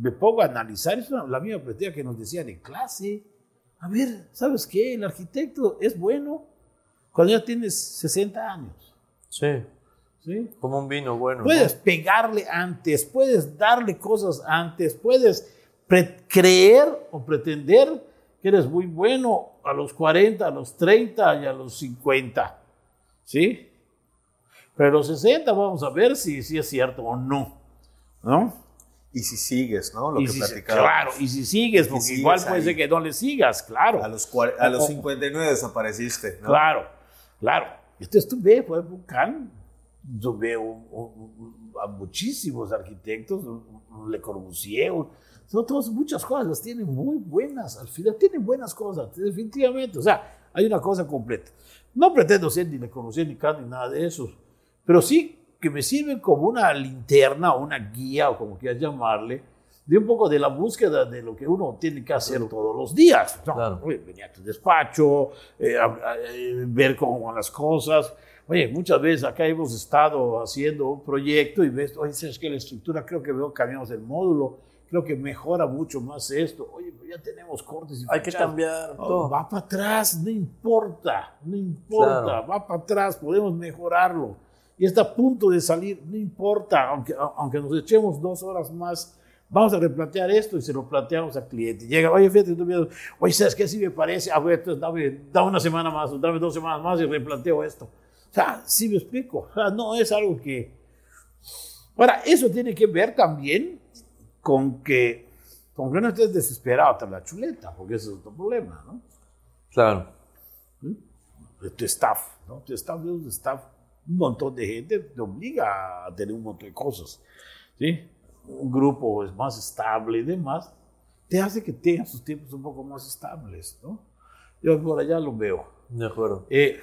Me pongo a analizar, es una- la misma perspectiva que nos decían en clase. A ver, ¿sabes qué? El arquitecto es bueno cuando ya tienes 60 años. Sí, ¿sí? como un vino bueno. ¿no? Puedes pegarle antes, puedes darle cosas antes, puedes creer o pretender que eres muy bueno a los 40, a los 30 y a los 50. ¿Sí? Pero a los 60 vamos a ver si, si es cierto o no. ¿No? Y si sigues, ¿no? Lo Y que si- platicábamos. claro, y si sigues, porque sigues igual puede ahí. ser que no le sigas, claro. A los, a los O- 59 desapareciste, ¿no? Claro, claro. Entonces por ejemplo, Kant, yo veo un- un- a muchísimos arquitectos, un- Le Corbusier, son todas muchas cosas, las tienen muy buenas, al final tienen buenas cosas, definitivamente. O sea, hay una cosa completa. No pretendo ser ni Le Corbusier, ni Kant, ni nada de eso, pero sí que me sirven como una linterna o una guía, o como quieras llamarle, de un poco de la búsqueda de lo que uno tiene que hacer todos los días. ¿no? Claro. Oye, venir a tu despacho, eh, a- a- eh, ver cómo van las cosas. Oye, muchas veces acá hemos estado haciendo un proyecto y ves, oye, ¿sabes que La estructura, creo que veo cambiamos el módulo, creo que mejora mucho más esto. Oye, pero ya tenemos cortes y Hay que cambiar Oh, todo. Va para atrás, no importa, no importa, Claro. va para atrás, podemos mejorarlo. Y está a punto de salir, no importa, aunque, aunque nos echemos dos horas más, vamos a replantear esto y se lo planteamos al cliente. Llega, oye, fíjate, tú mira, oye, ¿sabes qué? Si me parece, a ver, entonces dame, dame una semana más, o dame dos semanas más y replanteo esto. O sea, sí me explico. O sea, no es algo que... Ahora, eso tiene que ver también con que, con que no estés desesperado tras la chuleta, porque ese es otro problema, ¿no? Claro. de tu staff, ¿no? Tu staff es un staff, un montón de gente te obliga a tener un montón de cosas, ¿sí? Un grupo es más estable y demás, te hace que tengas sus tiempos un poco más estables, ¿no? Yo por allá lo veo. De acuerdo. Eh,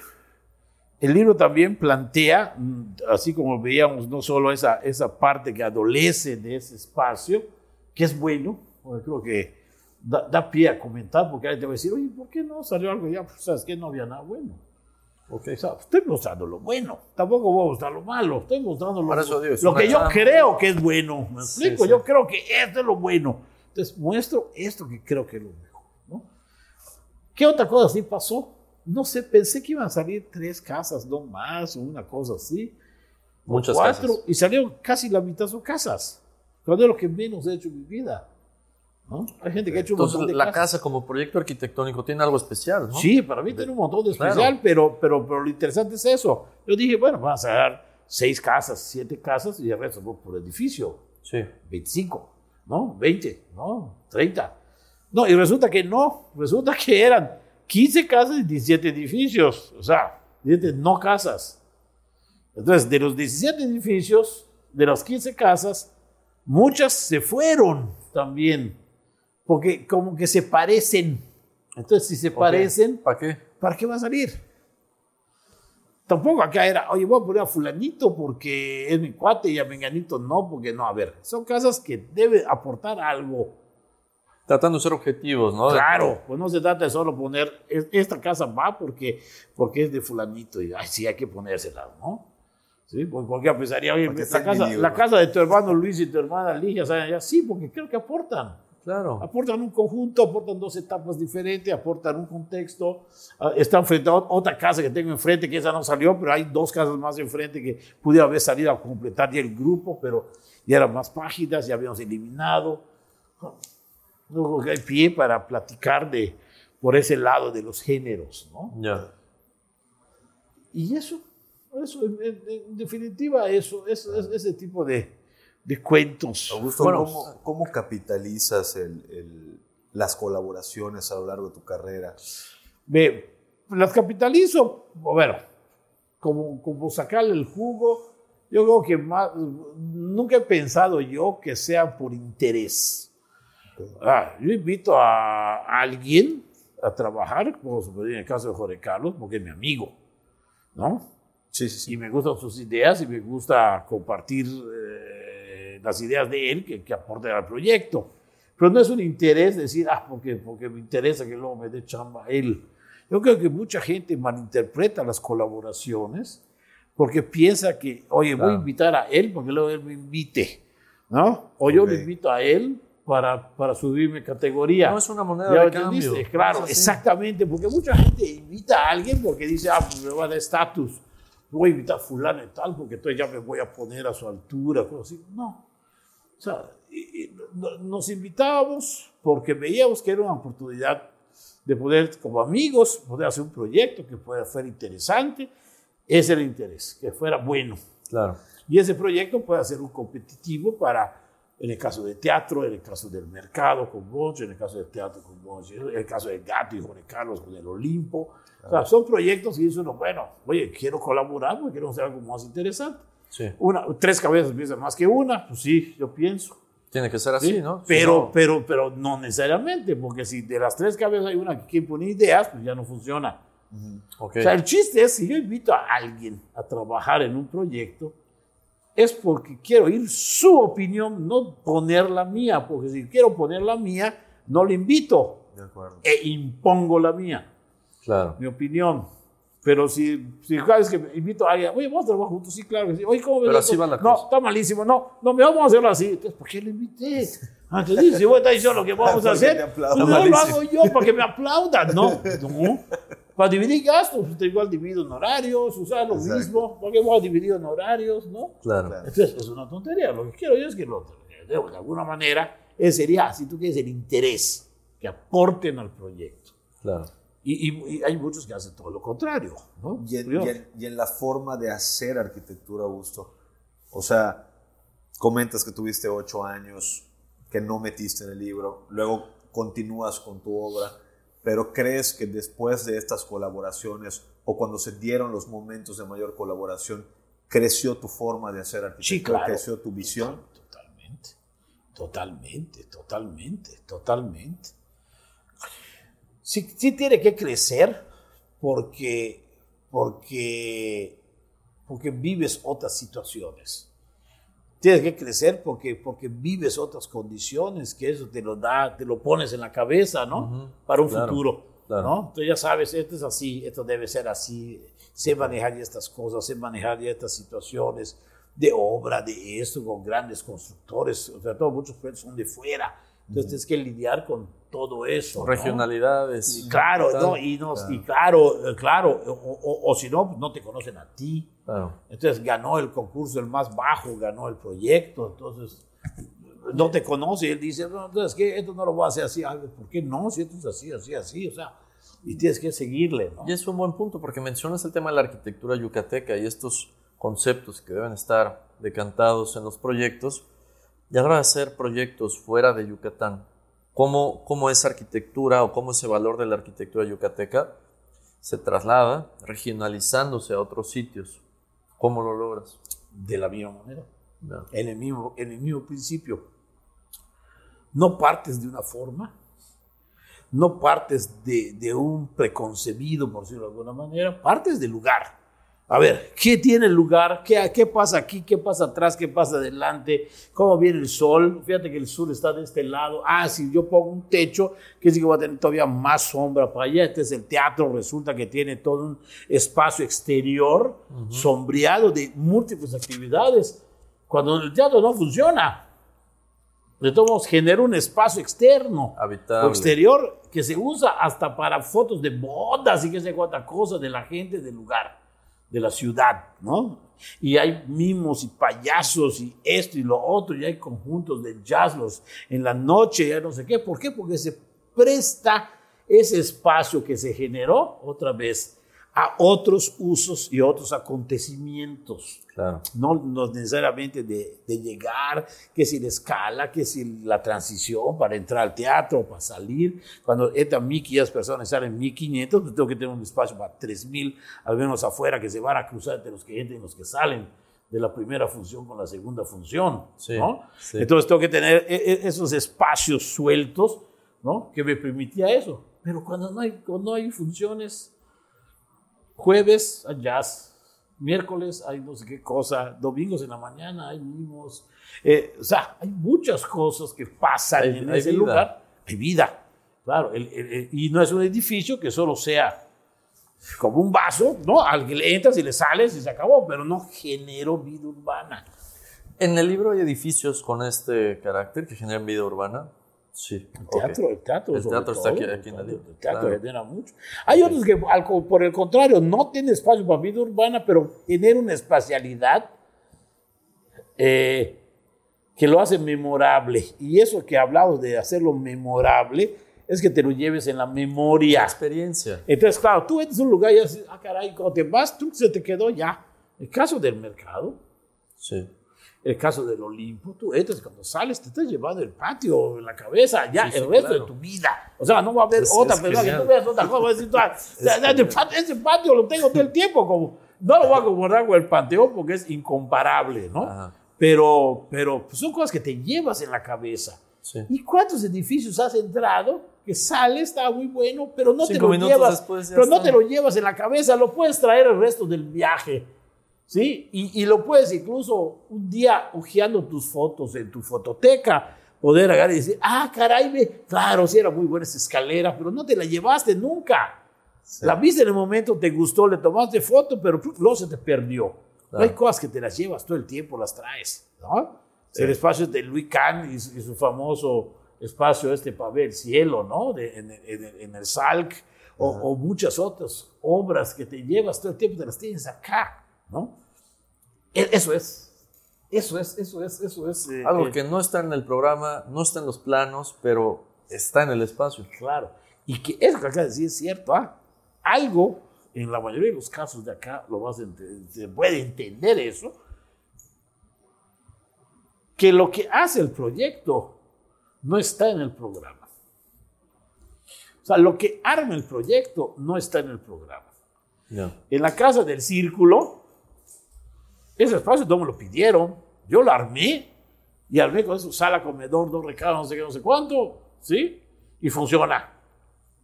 el libro también plantea, mm, así como veíamos, no solo esa, esa parte que adolece de ese espacio, que es bueno, creo que da, da pie a comentar, porque alguien te va a decir, oye, ¿por qué no salió algo ya? Pues sabes que no había nada bueno. Ok, o sea, estoy mostrando lo bueno, tampoco voy a mostrar lo malo, estoy mostrando lo, eso digo, es lo que yo chamba. creo que es bueno, ¿me explico? sí. Yo creo que esto es lo bueno. Entonces muestro esto que creo que es lo mejor, ¿no? ¿Qué otra cosa sí pasó? No sé, pensé que iban a salir tres casas, no más, o una cosa así. Muchas cuatro, casas. Y salieron casi la mitad son casas. Cuando es lo que menos he hecho en mi vida. ¿No? Hay gente que ha hecho un Entonces, montón de la casas. casa como proyecto arquitectónico tiene algo especial, ¿no? Sí, para mí tiene un montón de Claro. especial, pero, pero, pero lo interesante es eso. Yo dije, bueno, vamos a dar seis casas, siete casas y el resto ¿no? por edificio. Sí. 25, ¿no? 20, ¿no? 30. No, y resulta que no, resulta que eran 15 casas y 17 edificios, o sea, 17 no casas. Entonces, de los 17 edificios, de las 15 casas, muchas se fueron también, porque como que se parecen. Entonces, si se parecen, ¿Para qué? ¿para qué va a salir? Tampoco acá era, oye, voy a poner a fulanito porque es mi cuate y a menganito no, porque no. A ver, son casas que deben aportar algo. Tratando de ser objetivos, ¿no? Claro, pues no se trata de solo poner, es- esta casa va porque, porque es de fulanito y ay, sí hay que ponérsela, ¿no? Sí, pues porque pensaría, oye, Porque la casa, la casa de tu hermano Luis y tu hermana Ligia, ¿saben? Ya, sí, porque creo que aportan. Claro. Aportan un conjunto, aportan dos etapas diferentes, aportan un contexto. Ah, Están frente a ot- otra casa que tengo enfrente, que esa no salió, pero hay dos casas más enfrente que pudiera haber salido a completar ya el grupo, pero ya eran más páginas, ya habíamos eliminado. Luego hay pie para platicar de, por ese lado de los géneros, ¿no? Ya. Y eso, eso en, en- definitiva, eso, es, es- ese tipo de, de cuentos. Augusto, Bueno, ¿cómo, cómo capitalizas el- el- las colaboraciones a lo largo de tu carrera? Ve, las capitalizo, bueno, como, como sacarle el jugo, yo creo que más, nunca he pensado yo que sea por interés. Ah, yo invito a alguien a trabajar, como en el caso de Jorge Carlos, porque es mi amigo, ¿no? Sí, sí, y me gustan sus ideas y me gusta compartir eh, las ideas de él que, que aporten al proyecto. Pero no es un interés decir, ah, porque, porque me interesa que luego me dé chamba a él. Yo creo que mucha gente malinterpreta las colaboraciones porque piensa que, oye, voy a Claro. invitar a él porque luego él me invite, ¿no? O yo le invito a él para, para subirme categoría. No es una moneda ¿Ya de entendiste? cambio. Claro, No exactamente, porque mucha gente invita a alguien porque dice, ah, pues me va a dar estatus. Voy a invitar a fulano y tal, porque entonces ya me voy a poner a su altura, cosas así. No. Sea, y- y no- nos invitábamos porque veíamos que era una oportunidad de poder, como amigos, poder hacer un proyecto que fuera, fuera interesante. Ese era el interés, que fuera bueno. Claro. Y ese proyecto puede ser un competitivo para, en el caso de teatro, en el caso del mercado con vos, en el caso del teatro con vos, en el caso del Gato y Jorge Carlos con el Olimpo. O sea, son proyectos que dice uno, bueno, oye, quiero colaborar porque quiero hacer algo más interesante. Sí. Una, tres cabezas piensan más que una, pues sí, yo pienso. Tiene que ser así, ¿sí? ¿no? Si Pero, no- pero, pero no necesariamente, porque si de las tres cabezas hay una que quiere poner ideas, pues ya no funciona. Ok. O sea, el chiste es, si yo invito a alguien a trabajar en un proyecto, es porque quiero oír su opinión, no poner la mía, porque si quiero poner la mía, no le invito De acuerdo. e impongo la mía, Claro. mi opinión. Pero si, si cada vez que me invito a alguien, oye, vamos a trabajar juntos, sí, claro que sí. Oye, ¿cómo ves Pero esto? así va la No, cosa. está malísimo, no, no, me vamos a hacerlo así. Entonces, ¿por qué le invité? Ah, Entonces, si vos estás diciendo lo que vamos a hacer, pues no lo hago yo para que me aplaudan. No, no. Para dividir gastos, pues, igual divido en horarios, usar lo Exacto. mismo, porque vamos a dividir en horarios, ¿no? Claro. Claro. Entonces, es una tontería. Lo que quiero yo es que lo, de alguna manera, ese sería, si tú quieres, el interés que aporten al proyecto. Claro. Y, y- y hay muchos que hacen todo lo contrario, ¿no? Y en, en- y en la forma de hacer arquitectura, Augusto. O sea, comentas que tuviste ocho años, que no metiste en el libro, luego continúas con tu obra, pero crees que después de estas colaboraciones o cuando se dieron los momentos de mayor colaboración, creció tu forma de hacer arquitectura, Sí, claro. creció tu visión. Totalmente, totalmente, totalmente, totalmente. Sí, sí tiene que crecer porque, porque, porque vives otras situaciones. Tienes que crecer porque, porque vives otras condiciones, que eso te lo da, te lo pones en la cabeza, ¿no? Para un Claro, futuro, claro. ¿no? Entonces ya sabes, esto es así, esto debe ser así, sé manejar estas cosas, sé manejar estas situaciones de obra, de esto, con grandes constructores, o sea, todos muchos son de fuera, entonces tienes que lidiar con todo eso. ¿no? Regionalidades. Y claro. ¿no? y, no, y claro, claro, o, o- o si no, pues no te conocen a ti. Claro. Entonces ganó el concurso el más bajo, ganó el proyecto, entonces no te conoce y él dice, no, entonces ¿qué? esto no lo voy a hacer así, ¿por qué no? Si esto es así, así, así, o sea, y tienes que seguirle, ¿no? Y es un buen punto porque mencionas el tema de la arquitectura yucateca y estos conceptos que deben estar decantados en los proyectos. Y ahora hacer proyectos fuera de Yucatán. ¿Cómo, ¿Cómo esa arquitectura o cómo ese valor de la arquitectura yucateca se traslada regionalizándose a otros sitios? ¿Cómo lo logras? De la misma manera, Ya. en el mismo, en el mismo principio. No partes de una forma, no partes de, de un preconcebido, por decirlo de alguna manera, partes del lugar. A ver, ¿qué tiene lugar? ¿Qué, ¿Qué pasa aquí? ¿Qué pasa atrás? ¿Qué pasa adelante? ¿Cómo viene el sol? Fíjate que el sur está de este lado. Ah, si yo pongo un techo, que sí que va a tener todavía más sombra para allá. Este es el teatro, resulta que tiene todo un espacio exterior sombreado de múltiples actividades. Cuando el teatro no funciona, de todos modos genera un espacio externo Habitable. o exterior que se usa hasta para fotos de bodas y que sé cuánta cosa de la gente del lugar, de la ciudad, ¿no? Y hay mimos y payasos y esto y lo otro, y hay conjuntos de jazz en la noche, ya no sé qué. ¿Por qué? Porque se presta ese espacio que se generó otra vez a otros usos y otros acontecimientos Claro. no, no necesariamente de, de llegar, que si la escala, que si la transición para entrar al teatro, para salir. Cuando entran 1.500 personas salen 1.500, pues tengo que tener un espacio para 3.000, al menos afuera, que se van a cruzar entre los que entran y los que salen de la primera función con la segunda función. Sí, ¿no? sí. Entonces tengo que tener e- e- esos espacios sueltos ¿no? que me permitía eso. Pero cuando no hay, cuando no hay funciones, jueves hay jazz, miércoles hay no sé qué cosa, domingos en la mañana hay mimos. Eh, o sea, hay muchas cosas que pasan Hay- en hay ese vida. lugar. Hay vida, claro. el- el- el- y no es un edificio que solo sea como un vaso, ¿no? Al que le entras y le sales y se acabó, pero no generó vida urbana. En el libro hay edificios con este carácter que generan vida urbana. Sí. El teatro, el teatro. El sobre teatro está todo, aquí- aquí en el teatro claro. genera mucho. Hay otros que, al por el contrario, no tienen espacio para vida urbana, pero tienen una espacialidad eh, que lo hace memorable. Y eso que he hablado de hacerlo memorable es que te lo lleves en la memoria. Experiencia. Entonces, claro, tú entras a un lugar y dices, ah, caray, cuando te vas, tú se te quedó ya. El caso del mercado, Sí. El caso del Olimpo, tú entras, cuando sales, te estás llevando el patio en la cabeza, ya Sí, el sí, resto claro. de tu vida. O sea, no va a haber Es- otra es persona que genial. tú veas otra cosa, vas a decir, ah, patio- ese patio lo tengo todo el tiempo, como, no lo voy a comparar con el panteón porque es incomparable, ¿no? Ajá. Pero, pero pues, son cosas que te llevas en la cabeza. Sí. ¿Y cuántos edificios has entrado? Que sale, está muy bueno, pero no te lo llevas, pero no te lo llevas en la cabeza, lo puedes traer el resto del viaje, ¿sí? Y, y lo puedes incluso un día hojeando tus fotos en tu fototeca, poder agarrar y decir, ah, caray, ve, claro, sí era muy buena esa escalera, pero no te la llevaste nunca. La viste en el momento, te gustó, le tomaste foto, pero luego se te perdió. No hay cosas que te las llevas todo el tiempo, las traes, ¿no? El espacio de Louis Kahn y, su y su famoso espacio este para ver el cielo, ¿no? De- en, en- en el Salk, o, o muchas otras obras que te llevas todo el tiempo, te las tienes acá, ¿no? E- Eso es, eso es, eso es, eso es. eh, Algo eh, que no está en el programa, no está en los planos, pero está en el espacio. Claro. Y que eso que de decir es cierto. ¿ah? Algo, en la mayoría de los casos de acá, lo vas a se puede entender eso, que lo que hace el proyecto no está en el programa. O sea, lo que arma el proyecto no está en el programa. En la casa del círculo, ese espacio no me lo pidieron. Yo lo armé y armé con eso sala, comedor, dos recámaras, no sé qué, no sé cuánto, ¿sí? Y funciona.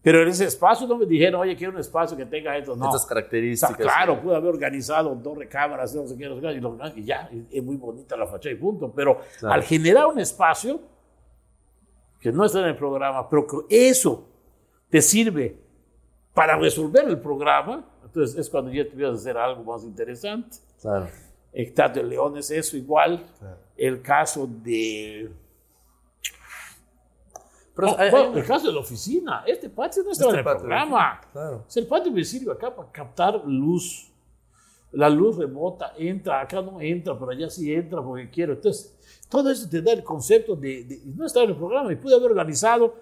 Pero en ese espacio no me dijeron, oye, quiero un espacio que tenga esto. No. Estas características. claro, pude haber organizado dos recámaras, no sé qué, no sé qué, y, ya, es muy bonita la fachada y punto. Pero Claro. al generar un espacio que no está en el programa, pero que eso te sirve para resolver el programa, entonces es cuando ya te vas a hacer algo más interesante. Claro. El Teatro de León es eso igual. El caso de... Pero Oh, hay- bueno, hay- el caso de la oficina. Este patio no estaba Este en el patio, programa. claro. Sea, el patio me sirve acá para captar luz. La luz rebota, entra, acá no entra, pero allá sí entra porque quiero. Entonces, todo eso te da el concepto de, de- no estaba en el programa y pude haber organizado,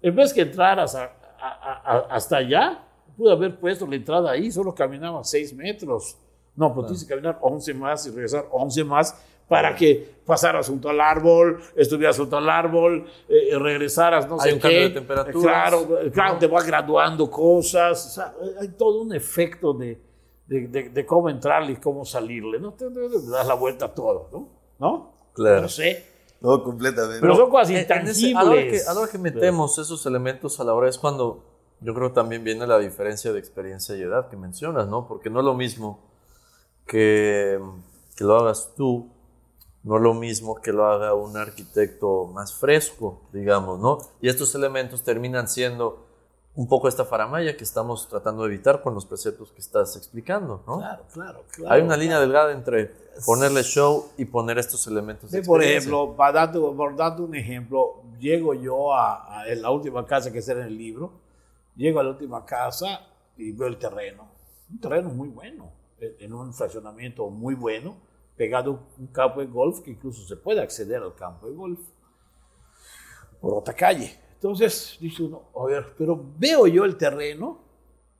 en vez que entraras a- a- a- hasta allá, pude haber puesto la entrada ahí, solo caminaba 6 metros. No, pues tienes que caminar 11 más y regresar 11 más para que pasaras junto al árbol, estuvieras junto al árbol, eh, eh, regresaras, no Hay sé un cambio qué. de temperaturas. Claro, eh, claro, te va graduando cosas. O sea, hay todo un efecto de, de, de- de cómo entrarle y cómo salirle, ¿no? Te, te- te das la vuelta a todo, ¿no? ¿No? Claro. No sé. No, completamente. Pero son cosas En- en ese- intangibles. a, la hora que, a la hora que metemos esos elementos a la hora es cuando yo creo también viene la diferencia de experiencia y edad que mencionas, ¿no? Porque no es lo mismo que, que lo hagas tú no es lo mismo que lo haga un arquitecto más fresco, digamos, ¿no? Y estos elementos terminan siendo un poco esta faramaya que estamos tratando de evitar con los preceptos que estás explicando, ¿no? Claro, claro, claro. Hay una línea delgada entre ponerle show y poner estos elementos de Sí, por ejemplo, para darte, por darte un ejemplo, llego yo a, a- en la última casa que está en el libro, llego a la última casa y veo el terreno. Un terreno muy bueno, en en un fraccionamiento muy bueno, pegado a un campo de golf que incluso se puede acceder al campo de golf por otra calle. Entonces dice uno, a ver, pero veo yo el terreno,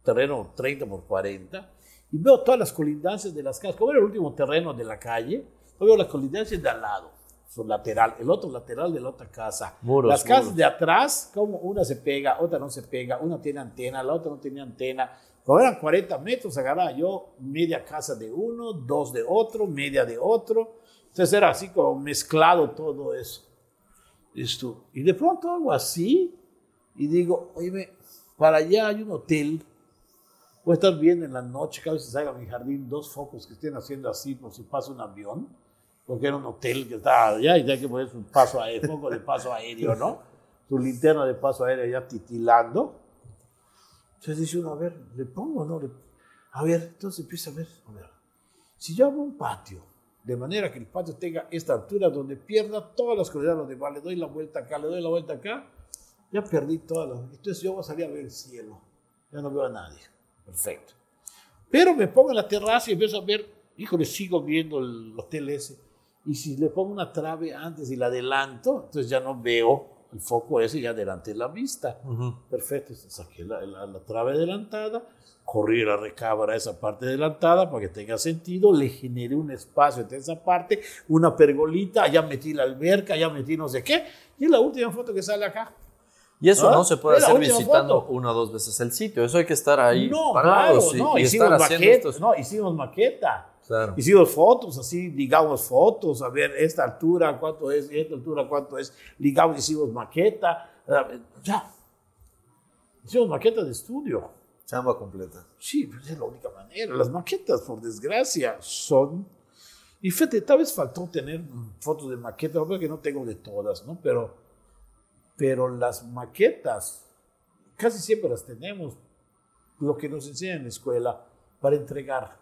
terreno 30 por 40, y veo todas las colindancias de las casas. Como era el último terreno de la calle, yo veo las colindancias de al lado, su lateral, el otro lateral de la otra casa. Muros, las casas muros. de atrás, como una se pega, otra no se pega, una tiene antena, la otra no tiene antena. Como eran 40 metros, agarraba yo media casa de uno, dos de otro, media de otro. Entonces era así como mezclado todo eso. Esto. Y de pronto hago así y digo, oye, para allá hay un hotel. Voy a estar viendo en la noche, cada vez que salga a mi jardín, dos focos que estén haciendo así por si pasa un avión, porque era un hotel que estaba allá y hay que poner su paso aéreo, foco de paso aéreo, ¿no? Su linterna de paso aéreo ya titilando. Entonces dice uno, a ver, ¿le pongo o no? A ver, entonces empieza a ver. Si yo hago un patio, de manera que el patio tenga esta altura donde pierda todas las coordenadas, donde va, le doy la vuelta acá, le doy la vuelta acá, ya perdí todas las... Entonces yo voy a salir a ver el cielo, ya no veo a nadie. Perfecto. Pero me pongo en la terraza y empiezo a ver, híjole, sigo viendo el hotel ese. Y si le pongo una trave antes y la adelanto, entonces ya no veo el foco ese, ya adelanté la vista. Perfecto, entonces saqué la, la- la trave adelantada, corrí la recámara a esa parte adelantada para que tenga sentido, le generé un espacio entre esa parte, una pergolita, ya metí la alberca, ya metí no sé qué, y es la última foto que sale acá. Y eso ¿Ah? no se puede Es hacer visitando foto. una o dos veces el sitio. Eso hay que estar ahí no, parados claro, y, no, y hicimos estar haciendo maqueta, estos. no, hicimos maqueta. Claro. Hicimos fotos, así, ligamos fotos, a ver esta altura, cuánto es, esta altura, cuánto es. Ligamos, hicimos maqueta. eh, Ya. Hicimos maqueta de estudio. Chamba completa. Sí, pero es la única manera. Las maquetas, por desgracia, son... Y fíjate, tal vez faltó tener fotos de maquetas, lo que pasa es que no tengo de todas, ¿no? Pero, pero las maquetas, casi siempre las tenemos, lo que nos enseñan en la escuela, para entregar,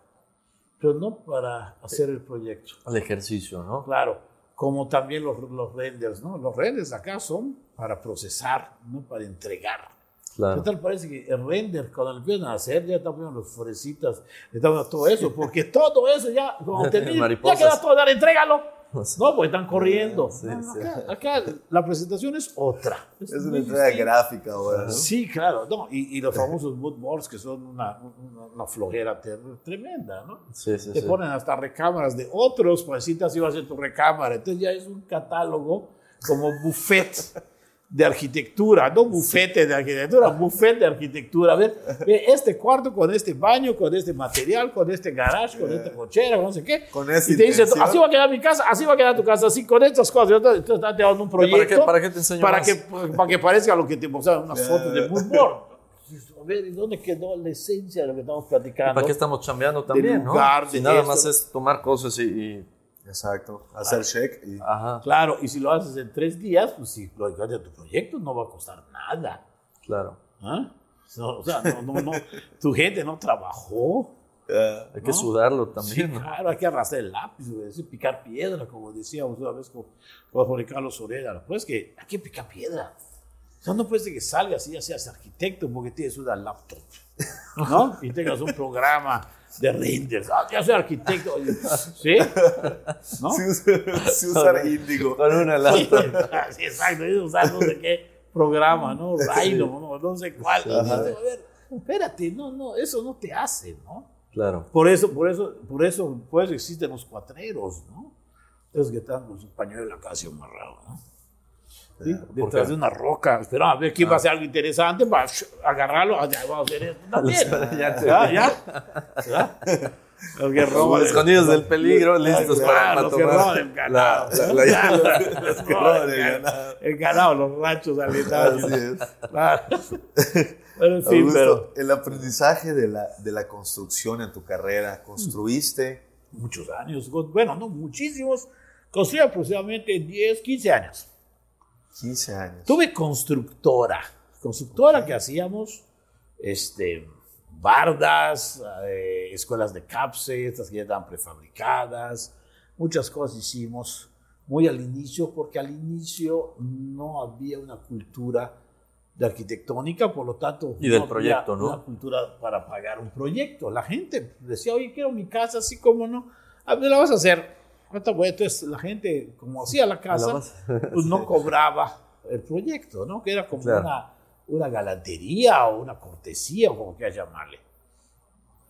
pero no para hacer el proyecto. El ejercicio, ¿no? Claro, como también los, los renders, ¿no? Los renders acá son para procesar, no para entregar. Claro. ¿Qué tal parece que el render, cuando lo empiezan a hacer, ya están poniendo las florecitas, están todo eso, porque todo eso ya, cuando termine, ya queda todo, dale, entrégalo. No, pues están corriendo. Sí, No, no, sí. acá, acá la presentación es otra. Es una entrega gráfica ahora, ¿no? Sí, claro, no, y, y los famosos mood boards que son una, una, una flojera tremenda, ¿no? Sí, sí, Te sí. ponen hasta recámaras de otros, pues si así va a ser tu recámara. Entonces ya es un catálogo como buffet de arquitectura, no bufete de arquitectura, buffet de arquitectura. A ver, ve este cuarto con este baño, con este material, con este garage, con esta cochera, con no sé qué. Con esa y te intención. así va a quedar mi casa, así va a quedar tu casa, así con estas cosas. Entonces te dando un ¿Para qué- proyecto. para qué te enseño Para más? que, para que parezca lo que te mostraron unas fotos de mood board. A ver, ¿y dónde quedó la esencia de lo que estamos platicando? ¿Para qué estamos chambeando también, no? lugar, Si de nada esto. más es tomar cosas y... y- Exacto. Hacer check y Ajá, Claro, y si lo haces en tres días, pues si lo de tu proyecto no va a costar nada. claro. ¿ah? No, o sea, no, no, no, tu gente no trabajó. Hay que sudarlo también, Sí, ¿no? claro, hay que arrastrar el lápiz, es picar piedra, como decíamos una vez con, con Jorge Carlos Oreda. Pues que hay que picar piedra. O sea, no puede ser que salgas y ya seas arquitecto porque tienes una laptop, ¿no? Y tengas un programa de renders. Ah, ya soy arquitecto. ¿Sí? ¿No? Sí, usar- sí usar índigo. Con una lata. sí, exacto, usar no sé qué programa, ¿no? Rhino, no, no sé cuál. A ver, espérate, no, no, eso no te hace, ¿no? Claro. Por eso, por eso, por eso, por eso existen los cuatreros, ¿no? Esos que están con su pañuelo de la casa amarrado, ¿no? ¿Sí? Detrás de una roca, esperando a ver quién va a hacer algo interesante, para agarrarlo, ah, vamos a hacer esto también. Ya te- ¿Ya? ¿Ya? ¿Ya? Los que roban. Escondidos del peligro, listos para, los que roban el ganado. los los que roban el ganado. El ganado, los ranchos aledaños. Así es. Pero pero. el aprendizaje de la, de la construcción en tu carrera, construiste muchos años, bueno, no muchísimos, construí aproximadamente 10, 15 años. 15 años. Tuve constructora, constructora que hacíamos este, bardas, eh, escuelas de CAPSE, estas que ya estaban prefabricadas, muchas cosas hicimos muy al inicio, porque al inicio no había una cultura de arquitectónica, por lo tanto, Y del había proyecto, ¿no? Una cultura para pagar un proyecto. La gente decía, oye, quiero mi casa, así como no. A ver, la vas a hacer. Bueno, Entonces, la gente, como hacía la casa, pues no cobraba el proyecto, ¿no? Que era como Claro. una, una galantería o una cortesía, o como quieras llamarle.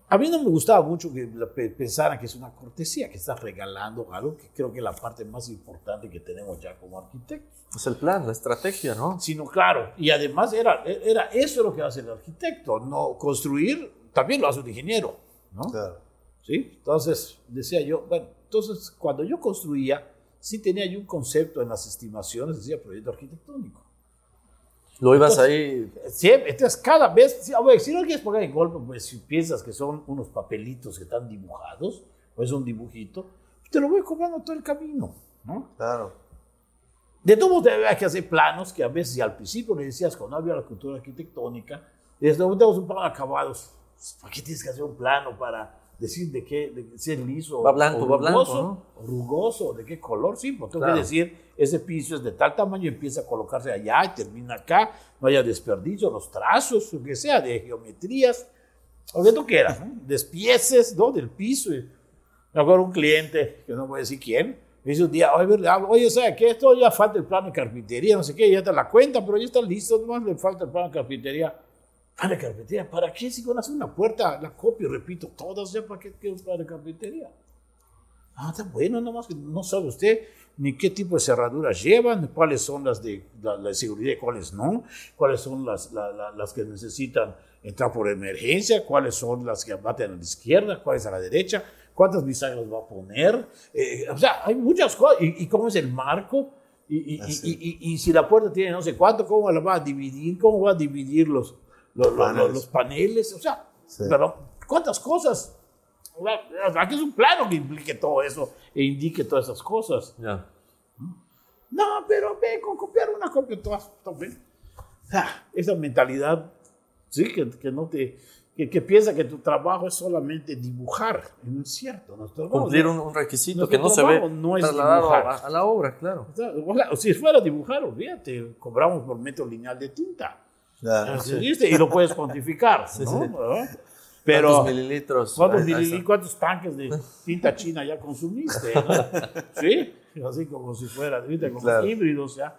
A mí no me gustaba mucho que pensaran que es una cortesía, que estás regalando algo, que creo que es la parte más importante que tenemos ya como arquitectos. Es el plan, la estrategia, ¿no? Sino, claro, y además era, era eso lo que hace el arquitecto, no construir, también lo hace un ingeniero, ¿no? Claro. ¿Sí? Entonces, decía yo, bueno, entonces cuando yo construía, sí tenía yo un concepto en las estimaciones, decía proyecto arquitectónico. Lo ibas Entonces, ahí. Siempre, entonces cada vez, si, si no quieres poner en golpe, pues si piensas que son unos papelitos que están dibujados, o es un dibujito, te lo voy cobrando todo el camino, ¿no? Claro. De todos modos, había que hacer planos que a veces, al principio le decías, cuando había la cultura arquitectónica, y desde tenemos un plano acabados. ¿Para qué tienes que hacer un plano para decir de qué, de si es liso? Va blanco, o va blanco, rugoso, ¿no? o rugoso, de qué color? Sí, pues tengo Claro. que decir, ese piso es de tal tamaño, empieza a colocarse allá y termina acá, no haya desperdicio, los trazos, lo que sea, de geometrías, lo que tú quieras, ¿no? despieces ¿no? del piso. Me acuerdo un cliente, que no voy a decir quién, me dice un día, oye, oye, ¿sabe qué? Esto ya falta el plano de carpintería, no sé qué, ya está la cuenta, pero ya está listo, nomás le falta el plano de carpintería. Plano de carpintería, ¿para qué? Si con hacer una puerta, la copio, repito, todas, ¿ya para qué plano de carpintería? Ah, está bueno, nomás que no sabe usted ni qué tipo de cerraduras llevan, cuáles son las de, la, la seguridad y cuáles no, cuáles son las, la- la- las que necesitan entrar por emergencia, cuáles son las que baten a la izquierda, cuáles a la derecha, cuántas bisagras va a poner. Eh, o sea, hay muchas cosas. ¿Y, y cómo es el marco? Y, y- y- si la puerta tiene no sé cuánto, ¿cómo la va a dividir? ¿Cómo va a dividir los, los, los- Paneles. los paneles? O sea, Sí. pero ¿cuántas cosas? Aquí es un plano que implique todo eso e indique todas esas cosas. Ya. No, pero ve con copiar una copia todas. Ah, esa mentalidad, sí, que, que no te. Que, que piensa que tu trabajo es solamente dibujar. No es cierto. Nuestro trabajo- Cumplir un, un requisito Nuestro que no se ve no es dibujar. a, a la obra, claro. O sea, si fuera dibujar, olvídate, cobramos por metro lineal de tinta. Claro. Dice, Y lo puedes cuantificar, ¿no? sí. Pero, ¿Cuántos mililitros? ¿Cuántos, mililitros, cuántos tanques de tinta china ya consumiste? ¿no? ¿Sí? Así como si fuera, ¿viste? Como Claro. híbridos, ya.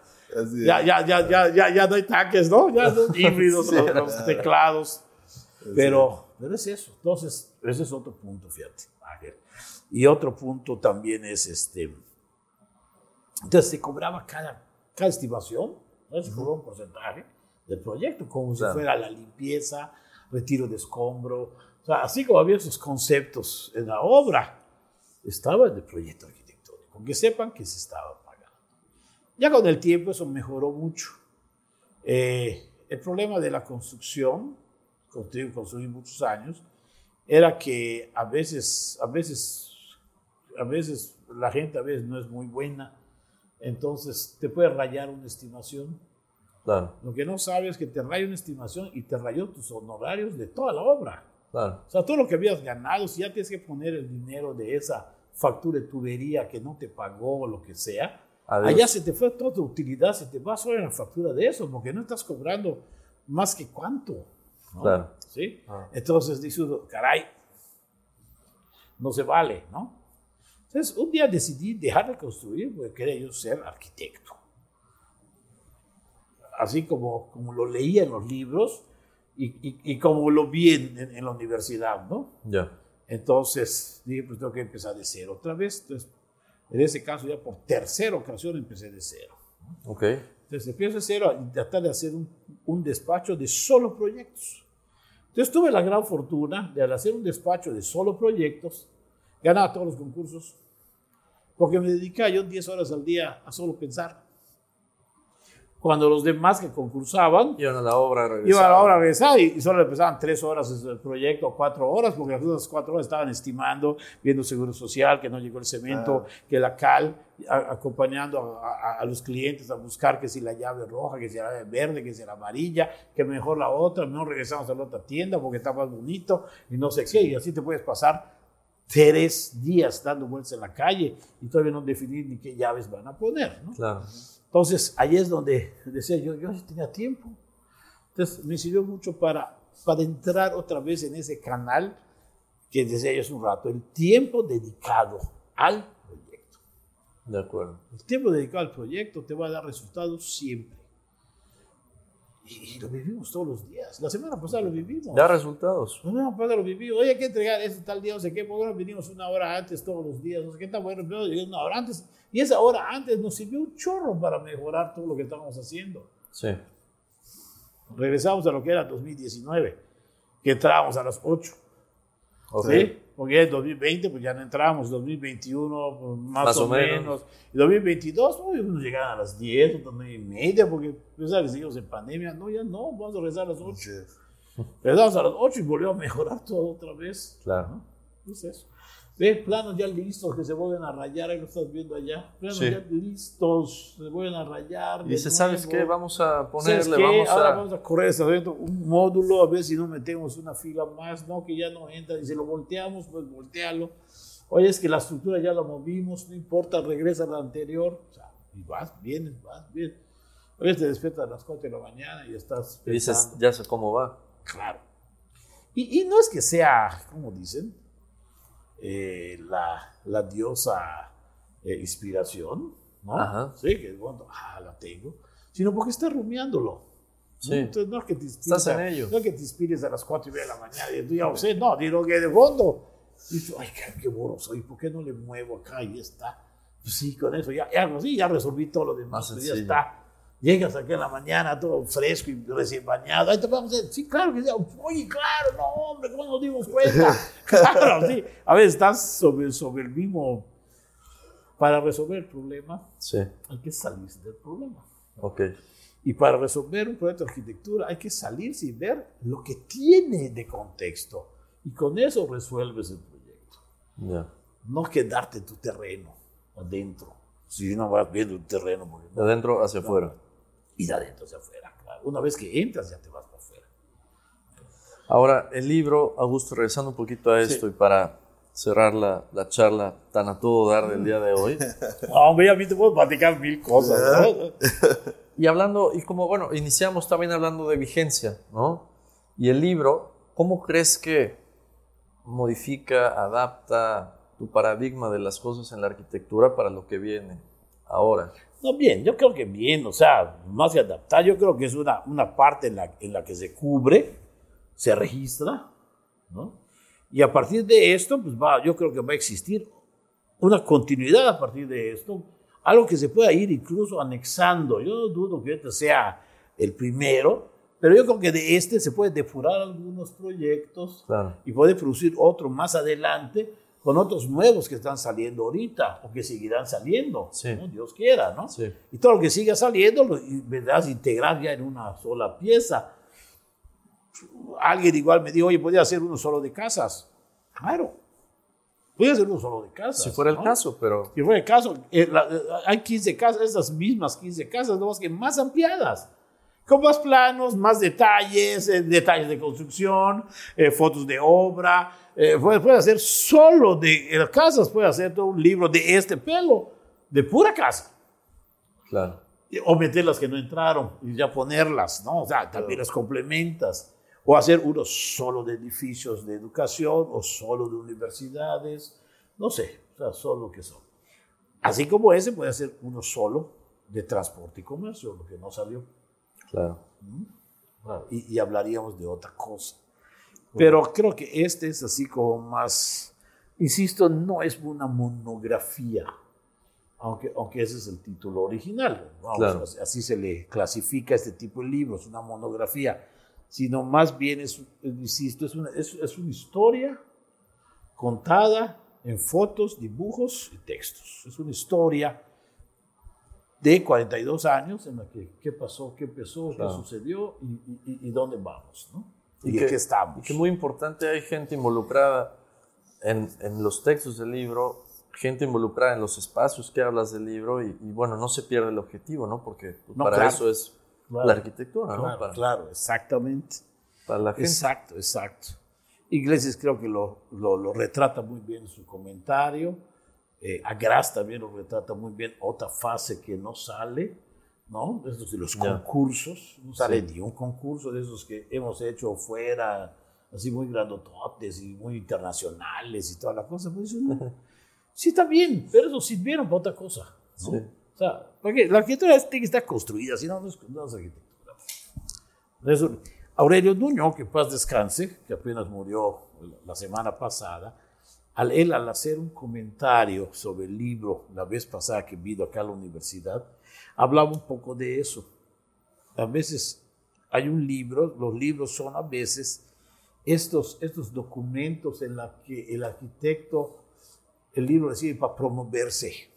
Ya, ya, ya, ya, ya, ya no hay tanques, ¿no? Ya son híbridos Sí. los, los teclados. Pero, pero es eso. Entonces, ese es otro punto, fíjate. Y otro punto también es este. Entonces se cobraba cada, cada estimación, ¿no? se cobraba un porcentaje del proyecto, como Claro. si fuera la limpieza, retiro de escombro. O sea, así como había esos conceptos en la obra, estaba en el proyecto arquitectónico, que sepan que se estaba pagando. Ya con el tiempo eso mejoró mucho. Eh, el problema de la construcción, construí, construí muchos años, era que a veces, a veces, a veces la gente a veces no es muy buena, entonces te puede rayar una estimación. Claro, Lo que no sabes es que te raya una estimación y te rayó tus honorarios de toda la obra. claro. O sea, todo lo que habías ganado, si ya tienes que poner el dinero de esa factura de tubería que no te pagó o lo que sea, Adiós. allá se te fue toda tu utilidad, se te va solo en la factura de eso, porque no estás cobrando más que cuánto. ¿no? Claro. ¿Sí? Ah. Entonces dice uno, caray, no se vale, ¿no? Entonces, un día decidí dejar de construir porque quería yo ser arquitecto. Así como, como lo leía en los libros y, y- y como lo vi en, en- en la universidad, ¿no? Ya. Entonces dije, pues tengo que empezar de cero otra vez. Entonces, en ese caso, ya por tercera ocasión empecé de cero. Ok. Entonces empiezo de cero y tratar de hacer un, un despacho de solo proyectos. Entonces tuve la gran fortuna de al hacer un despacho de solo proyectos, ganar todos los concursos, porque me dedicaba yo 10 horas al día a solo pensar. Cuando los demás que concursaban Iban a la obra, iban a la regresaban. obra a regresar y, solo le pesaban tres horas el proyecto, o cuatro horas, porque las cuatro horas estaban estimando, viendo seguro social, que no llegó el cemento, que la cal, a- acompañando a, a- a los clientes a buscar que si la llave roja, que si la llave verde, que si la amarilla, que mejor la otra, mejor regresamos a la otra tienda porque está más bonito y no sé qué, y así te puedes pasar tres días dando vueltas en la calle y todavía no definir ni qué llaves van a poner, ¿no? Claro. Entonces, ahí es donde decía yo, yo tenía tiempo. Entonces, me sirvió mucho para, para entrar otra vez en ese canal que decía yo hace un rato, el tiempo dedicado al proyecto. De acuerdo. El tiempo dedicado al proyecto te va a dar resultados siempre. Y, y lo vivimos todos los días. La semana pasada lo vivimos. Da resultados. No, no, pues lo viví. Oye, hay que entregar eso tal día, no sé qué. ¿Por qué no vinimos una hora antes todos los días? No sé qué está bueno. Pero una hora antes. Y esa hora antes nos sirvió un chorro para mejorar todo lo que estábamos haciendo. Sí. Regresamos a lo que era 2019, que entrábamos a las 8. Ok. ¿sí? Porque en 2020 pues ya no entramos, 2021 pues, más, Más o, o menos. menos. Y 2022 uy, nos llegaban a las 10 o 9 y media, porque pensaba que seguimos en pandemia. No, ya no, vamos a regresar a las 8. Regresamos a las 8 y volvió a mejorar todo otra vez. Claro. Es eso. Ve, planos ya listos que se vuelven a rayar, ahí lo estás viendo allá. Planos Sí. ya listos, se vuelven a rayar. Y dice, ¿sabes qué? Vamos a ¿Sabes ponerle, vamos Ahora a... vamos a correr esta vez un módulo a ver si no metemos una fila más, no, que ya no entra. Y si lo volteamos, pues voltealo. Oye, es que la estructura ya la movimos, no importa, regresa a la anterior. O sea, y vas, vienes, vas, bien. Oye, te despiertas a las 4 de la mañana y estás y dices, pensando. ya sé cómo va. Claro. Y, y no es que sea, como dicen, eh, la, la diosa eh, inspiración, ¿no? Ajá. Sí, que bueno, ah, la tengo, sino porque estás rumiándolo. Sí. Entonces no es que te inspires, Estás en a- ello. No es que te inspires a las 4 y media de la mañana y tú ya lo sé, no, digo que de fondo. Y tú, ay, qué, qué burro soy, ¿por qué no le muevo acá y ya está? Pues sí, con eso ya, ya, sí, ya resolví todo lo demás, Más pues ya está. Llegas aquí en la mañana todo fresco y recién bañado. Ahí te vamos a decir, sí, claro que sí. Oye, claro, no, hombre, ¿cómo nos dimos cuenta? claro, sí. A veces estás sobre, sobre el mismo. Para resolver el problema, Sí. hay que salirse del problema. Ok. Y para resolver un proyecto de arquitectura, hay que salirse y ver lo que tiene de contexto. Y con eso resuelves el proyecto. Ya. No quedarte en tu terreno, adentro. Si no vas viendo el terreno, porque De adentro hacia afuera. Y de adentro hacia afuera. Claro. Una vez que entras, ya te vas para afuera. Ahora, el libro, Augusto, regresando un poquito a esto y para cerrar la, la charla tan a todo dar del día de hoy. No, hombre, a mí te puedo platicar mil cosas. ¿no? Y hablando, y como, bueno, iniciamos también hablando de vigencia, ¿no? Y el libro, ¿cómo crees que modifica, adapta tu paradigma de las cosas en la arquitectura para lo que viene ahora? No, bien, yo creo que bien, o sea, más que adaptar, yo creo que es una, una parte en la, en la que se cubre, se registra, ¿no? Y a partir de esto, pues va, yo creo que va a existir una continuidad a partir de esto, algo que se pueda ir incluso anexando. Yo no dudo que este sea el primero, pero yo creo que de este se puede depurar algunos proyectos Claro. y puede producir otro más adelante con otros nuevos que están saliendo ahorita o que seguirán saliendo, Sí. ¿no? Dios quiera, ¿no? Sí. Y todo lo que siga saliendo lo vendrás a integrar ya en una sola pieza. Alguien igual me dijo, oye, podría hacer uno solo de casas. Claro, podría hacer uno solo de casas. Si fuera el ¿no? caso, pero Si fuera el caso, eh, la- eh, hay 15 casas, esas mismas 15 casas, no más que más ampliadas, con más planos, más detalles, eh, detalles de construcción, eh, fotos de obra. eh, puede, puede hacer solo de eh, casas, puede hacer todo un libro de este pelo, de pura casa. claro. O meter las que no entraron y ya ponerlas, ¿no? O sea, también las complementas. O hacer uno solo de edificios de educación o solo de universidades, no sé, o sea, solo que son. Así como ese puede hacer uno solo de transporte y comercio, lo que no salió. Claro. Y, y hablaríamos de otra cosa. Pero creo que este es así como más, insisto, no es una monografía, aunque, aunque ese es el título original. Vamos, Claro. así- Así se le clasifica este tipo de libros, una monografía, sino más bien es, insisto, es una, es, es una historia contada en fotos, dibujos y textos. Es una historia de 42 años en la que qué pasó, qué empezó, Claro. qué sucedió y, y- y- y dónde vamos, ¿no? Y, que- en qué estamos. y que muy importante, hay gente involucrada en, en los textos del libro, gente involucrada en los espacios que hablas del libro y, y, bueno, no se pierde el objetivo, ¿no? Porque pues, No, para claro. eso es Claro. la arquitectura, ¿no? Claro, para, claro, exactamente. para la gente. Exacto, exacto. Iglesias creo que lo, lo, lo retrata muy bien en su comentario. Eh, Agras también lo retrata muy bien. Otra fase que no sale, ¿no? Esos de los concursos. No sale Sí. ni un concurso de esos que hemos hecho fuera, así muy grandototes y muy internacionales y toda la cosa. Pues no. Sí, está bien, pero eso sirvieron para otra cosa. ¿no? Sí. O sea, porque la arquitectura tiene que estar construida, si no, no es, no es arquitectura. Eso- Aurelio Nuño, que paz descanse, que apenas murió la semana pasada, al él al hacer un comentario sobre el libro la vez pasada que vino acá a la universidad, hablaba un poco de eso. A veces hay un libro, los libros son a veces estos, estos documentos en los que el arquitecto, el libro recibe para promoverse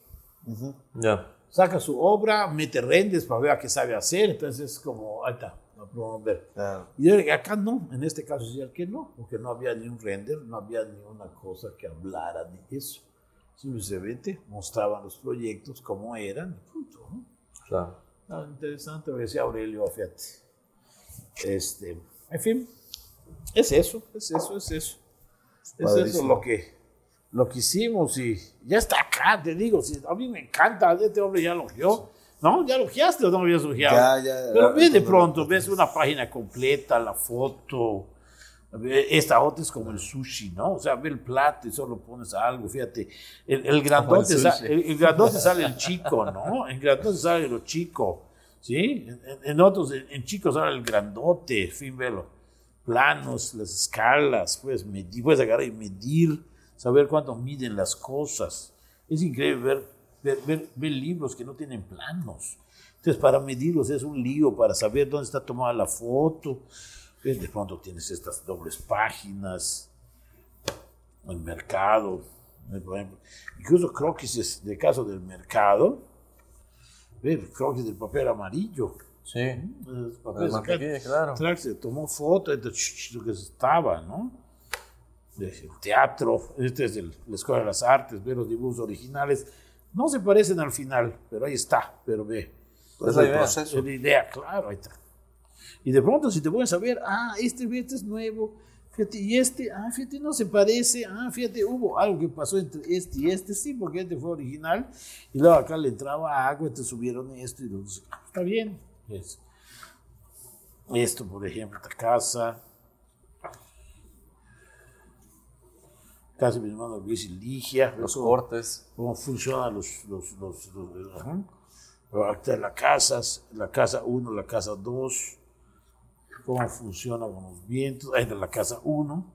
Ya. saca su obra, mete rendes para ver a qué sabe hacer, entonces es como, ahí está, a promover. Claro. Y acá no, en este caso decía que no, porque no había ni un render, no había ni una cosa que hablara de eso. Simplemente mostraban los proyectos como eran, y punto. ¿no? Claro. Ah, interesante lo que decía Aurelio, fíjate. Este, en fin, es eso, es eso, es eso. Es eso lo que, lo que hicimos y ya está acá, te digo, si, a mí me encanta, este hombre ya logió. ¿No? ¿Ya logiaste o no habías logiado? Ya, ya. Pero ve de pronto, ves una página completa, la foto. Esta otra es como el sushi, ¿no? O sea, ve el plato y solo pones algo, fíjate. El, el grandote, el grandote sale el chico, ¿no? En grandote sale lo chico, ¿sí? En, en- otros, en, en chicos sale el grandote, fin, velo. Planos, las escalas, puedes medir, puedes agarrar y medir, saber cuánto miden las cosas. Es increíble ver, ver, ver- ver libros que no tienen planos. Entonces, para medirlos es un lío, para saber dónde está tomada la foto. Ves, De pronto tienes estas dobles páginas, el mercado. Incluso croquis de caso del mercado. Ver, croquis del papel amarillo. Sí. El papel mantequilla, claro. Se tomó foto de lo que estaba, ¿no? De- El teatro, este es el- la Escuela de las Artes, ve los dibujos originales. No se parecen al final, pero ahí está, pero ve. Es la idea. la idea, claro, ahí está. Y de pronto, si te pones a ver, ah, este, este es nuevo, fíjate, y este, ah, fíjate, no se parece, ah, fíjate, hubo algo que pasó entre este y este, sí, porque este fue original, y luego acá le entraba agua, te subieron esto, y luego, ah, está bien. Es- Esto, por ejemplo, esta casa. Casa de mi hermano Luis y Ligia. Los Eso- cortes. cómo funcionan los, los, los, los-. Pero acá la casa, la casa 1, la casa 2, cómo funciona con los vientos, ahí la casa 1,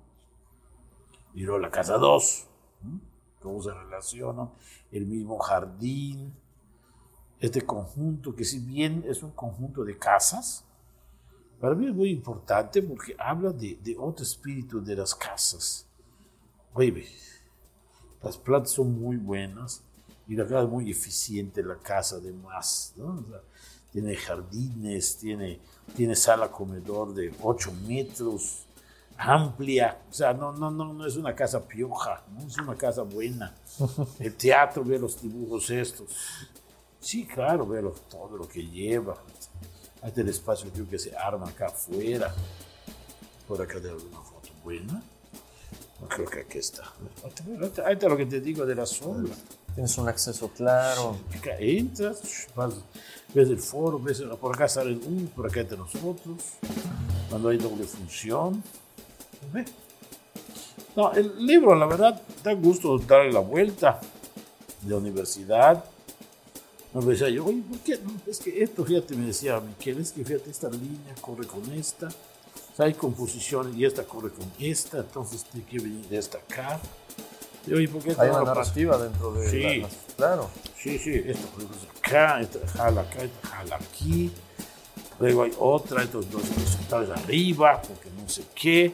y luego la casa 2, cómo se relacionan, el mismo jardín, este conjunto, que si bien es un conjunto de casas, para mí es muy importante porque habla de, de otro espíritu de las casas. Oye, las plantas son muy buenas y la casa es muy eficiente, la casa además. ¿no? O sea, tiene jardines, tiene, tiene sala comedor de 8 metros, amplia. O sea, no, no, no, no es una casa pioja, ¿no? es una casa buena. El teatro, ve los dibujos estos. Sí, claro, ve todo lo que lleva. Está el espacio que se arma acá afuera. Por acá de alguna foto buena. No creo que aquí está. Ahí está- lo que te digo de la sombra. Tienes un acceso claro. Acá entras, vas, ves el foro, ves, por acá sale uno, por acá entre nosotros. Cuando hay doble función. Ve. No, el libro, la verdad, da gusto darle la vuelta de la universidad. Me decía yo, oye, ¿por qué? No, es que esto, fíjate, me decía Miquel, es que fíjate, esta línea corre con esta. O sea, hay composiciones y esta corre con esta, entonces tiene que venir de esta acá. Y, oye, ¿por qué Hay una narrativa dentro de Sí. la- las- Claro. Sí, sí, esto por ejemplo es acá, esta jala acá, esta jala aquí. Luego hay otra, estos dos horizontales arriba, porque no sé qué.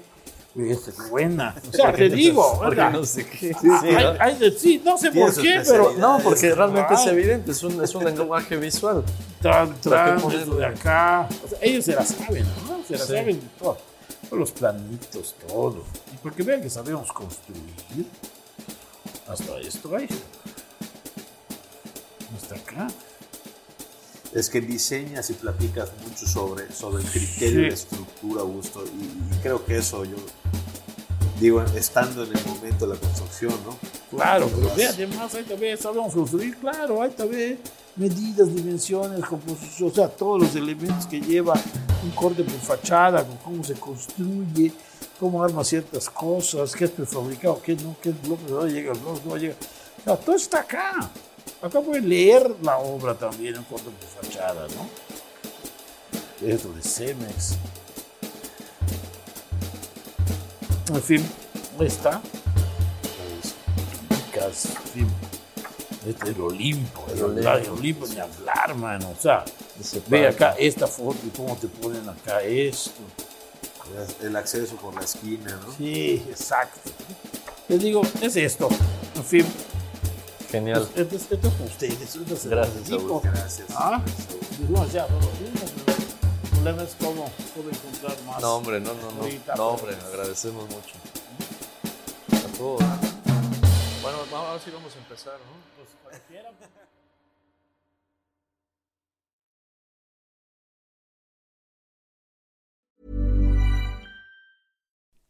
Esa es buena. O sea, te digo, Porque ¿verdad? no sé qué. Hay- hay de- sí, no sé por qué, pero No, porque realmente es evidente, es un, es un lenguaje visual. tran, tran, ¿Para qué esto de acá. O sea, ellos se la saben, ¿no? Se la Sí. saben de todo. Todos los planitos, todo. Y porque vean que sabemos construir. Hasta esto hay. Hasta acá. Es que diseñas y platicas mucho sobre, sobre el criterio Sí. de estructura, Augusto, y, y creo que eso yo digo, estando en el momento de la construcción, ¿no? Claro, pero ve, además ahí también sabemos construir, claro, ahí también medidas, dimensiones, composición, o sea, todos los elementos que lleva un corte por fachada, con cómo se construye, cómo arma ciertas cosas, qué es prefabricado, qué no, qué es bloque, no llega el bloque, no llega. O sea, todo está acá. Acá pueden leer la obra también, un corte por fachada, ¿no? Esto de Cemex. En fin, ahí está. Casi, en fin. Este es el Olimpo, el, El Olimpo, ni hablar, mano. O sea, ve acá esta foto y cómo te ponen acá esto. El acceso por la esquina, ¿no? Sí, exacto. Les digo, es esto. En fin, Genial. esto, es- esto es para ustedes. esto es Gracias. Augusto, gracias. Ah, dijimos ya, no lo vimos, pero el problema es cómo puedo encontrar más. No, hombre, no, no, no. Ahorita, No, pero- hombre, agradecemos mucho. A todos. Bueno, vamos- ahora sí vamos a empezar, ¿no? Pues cuando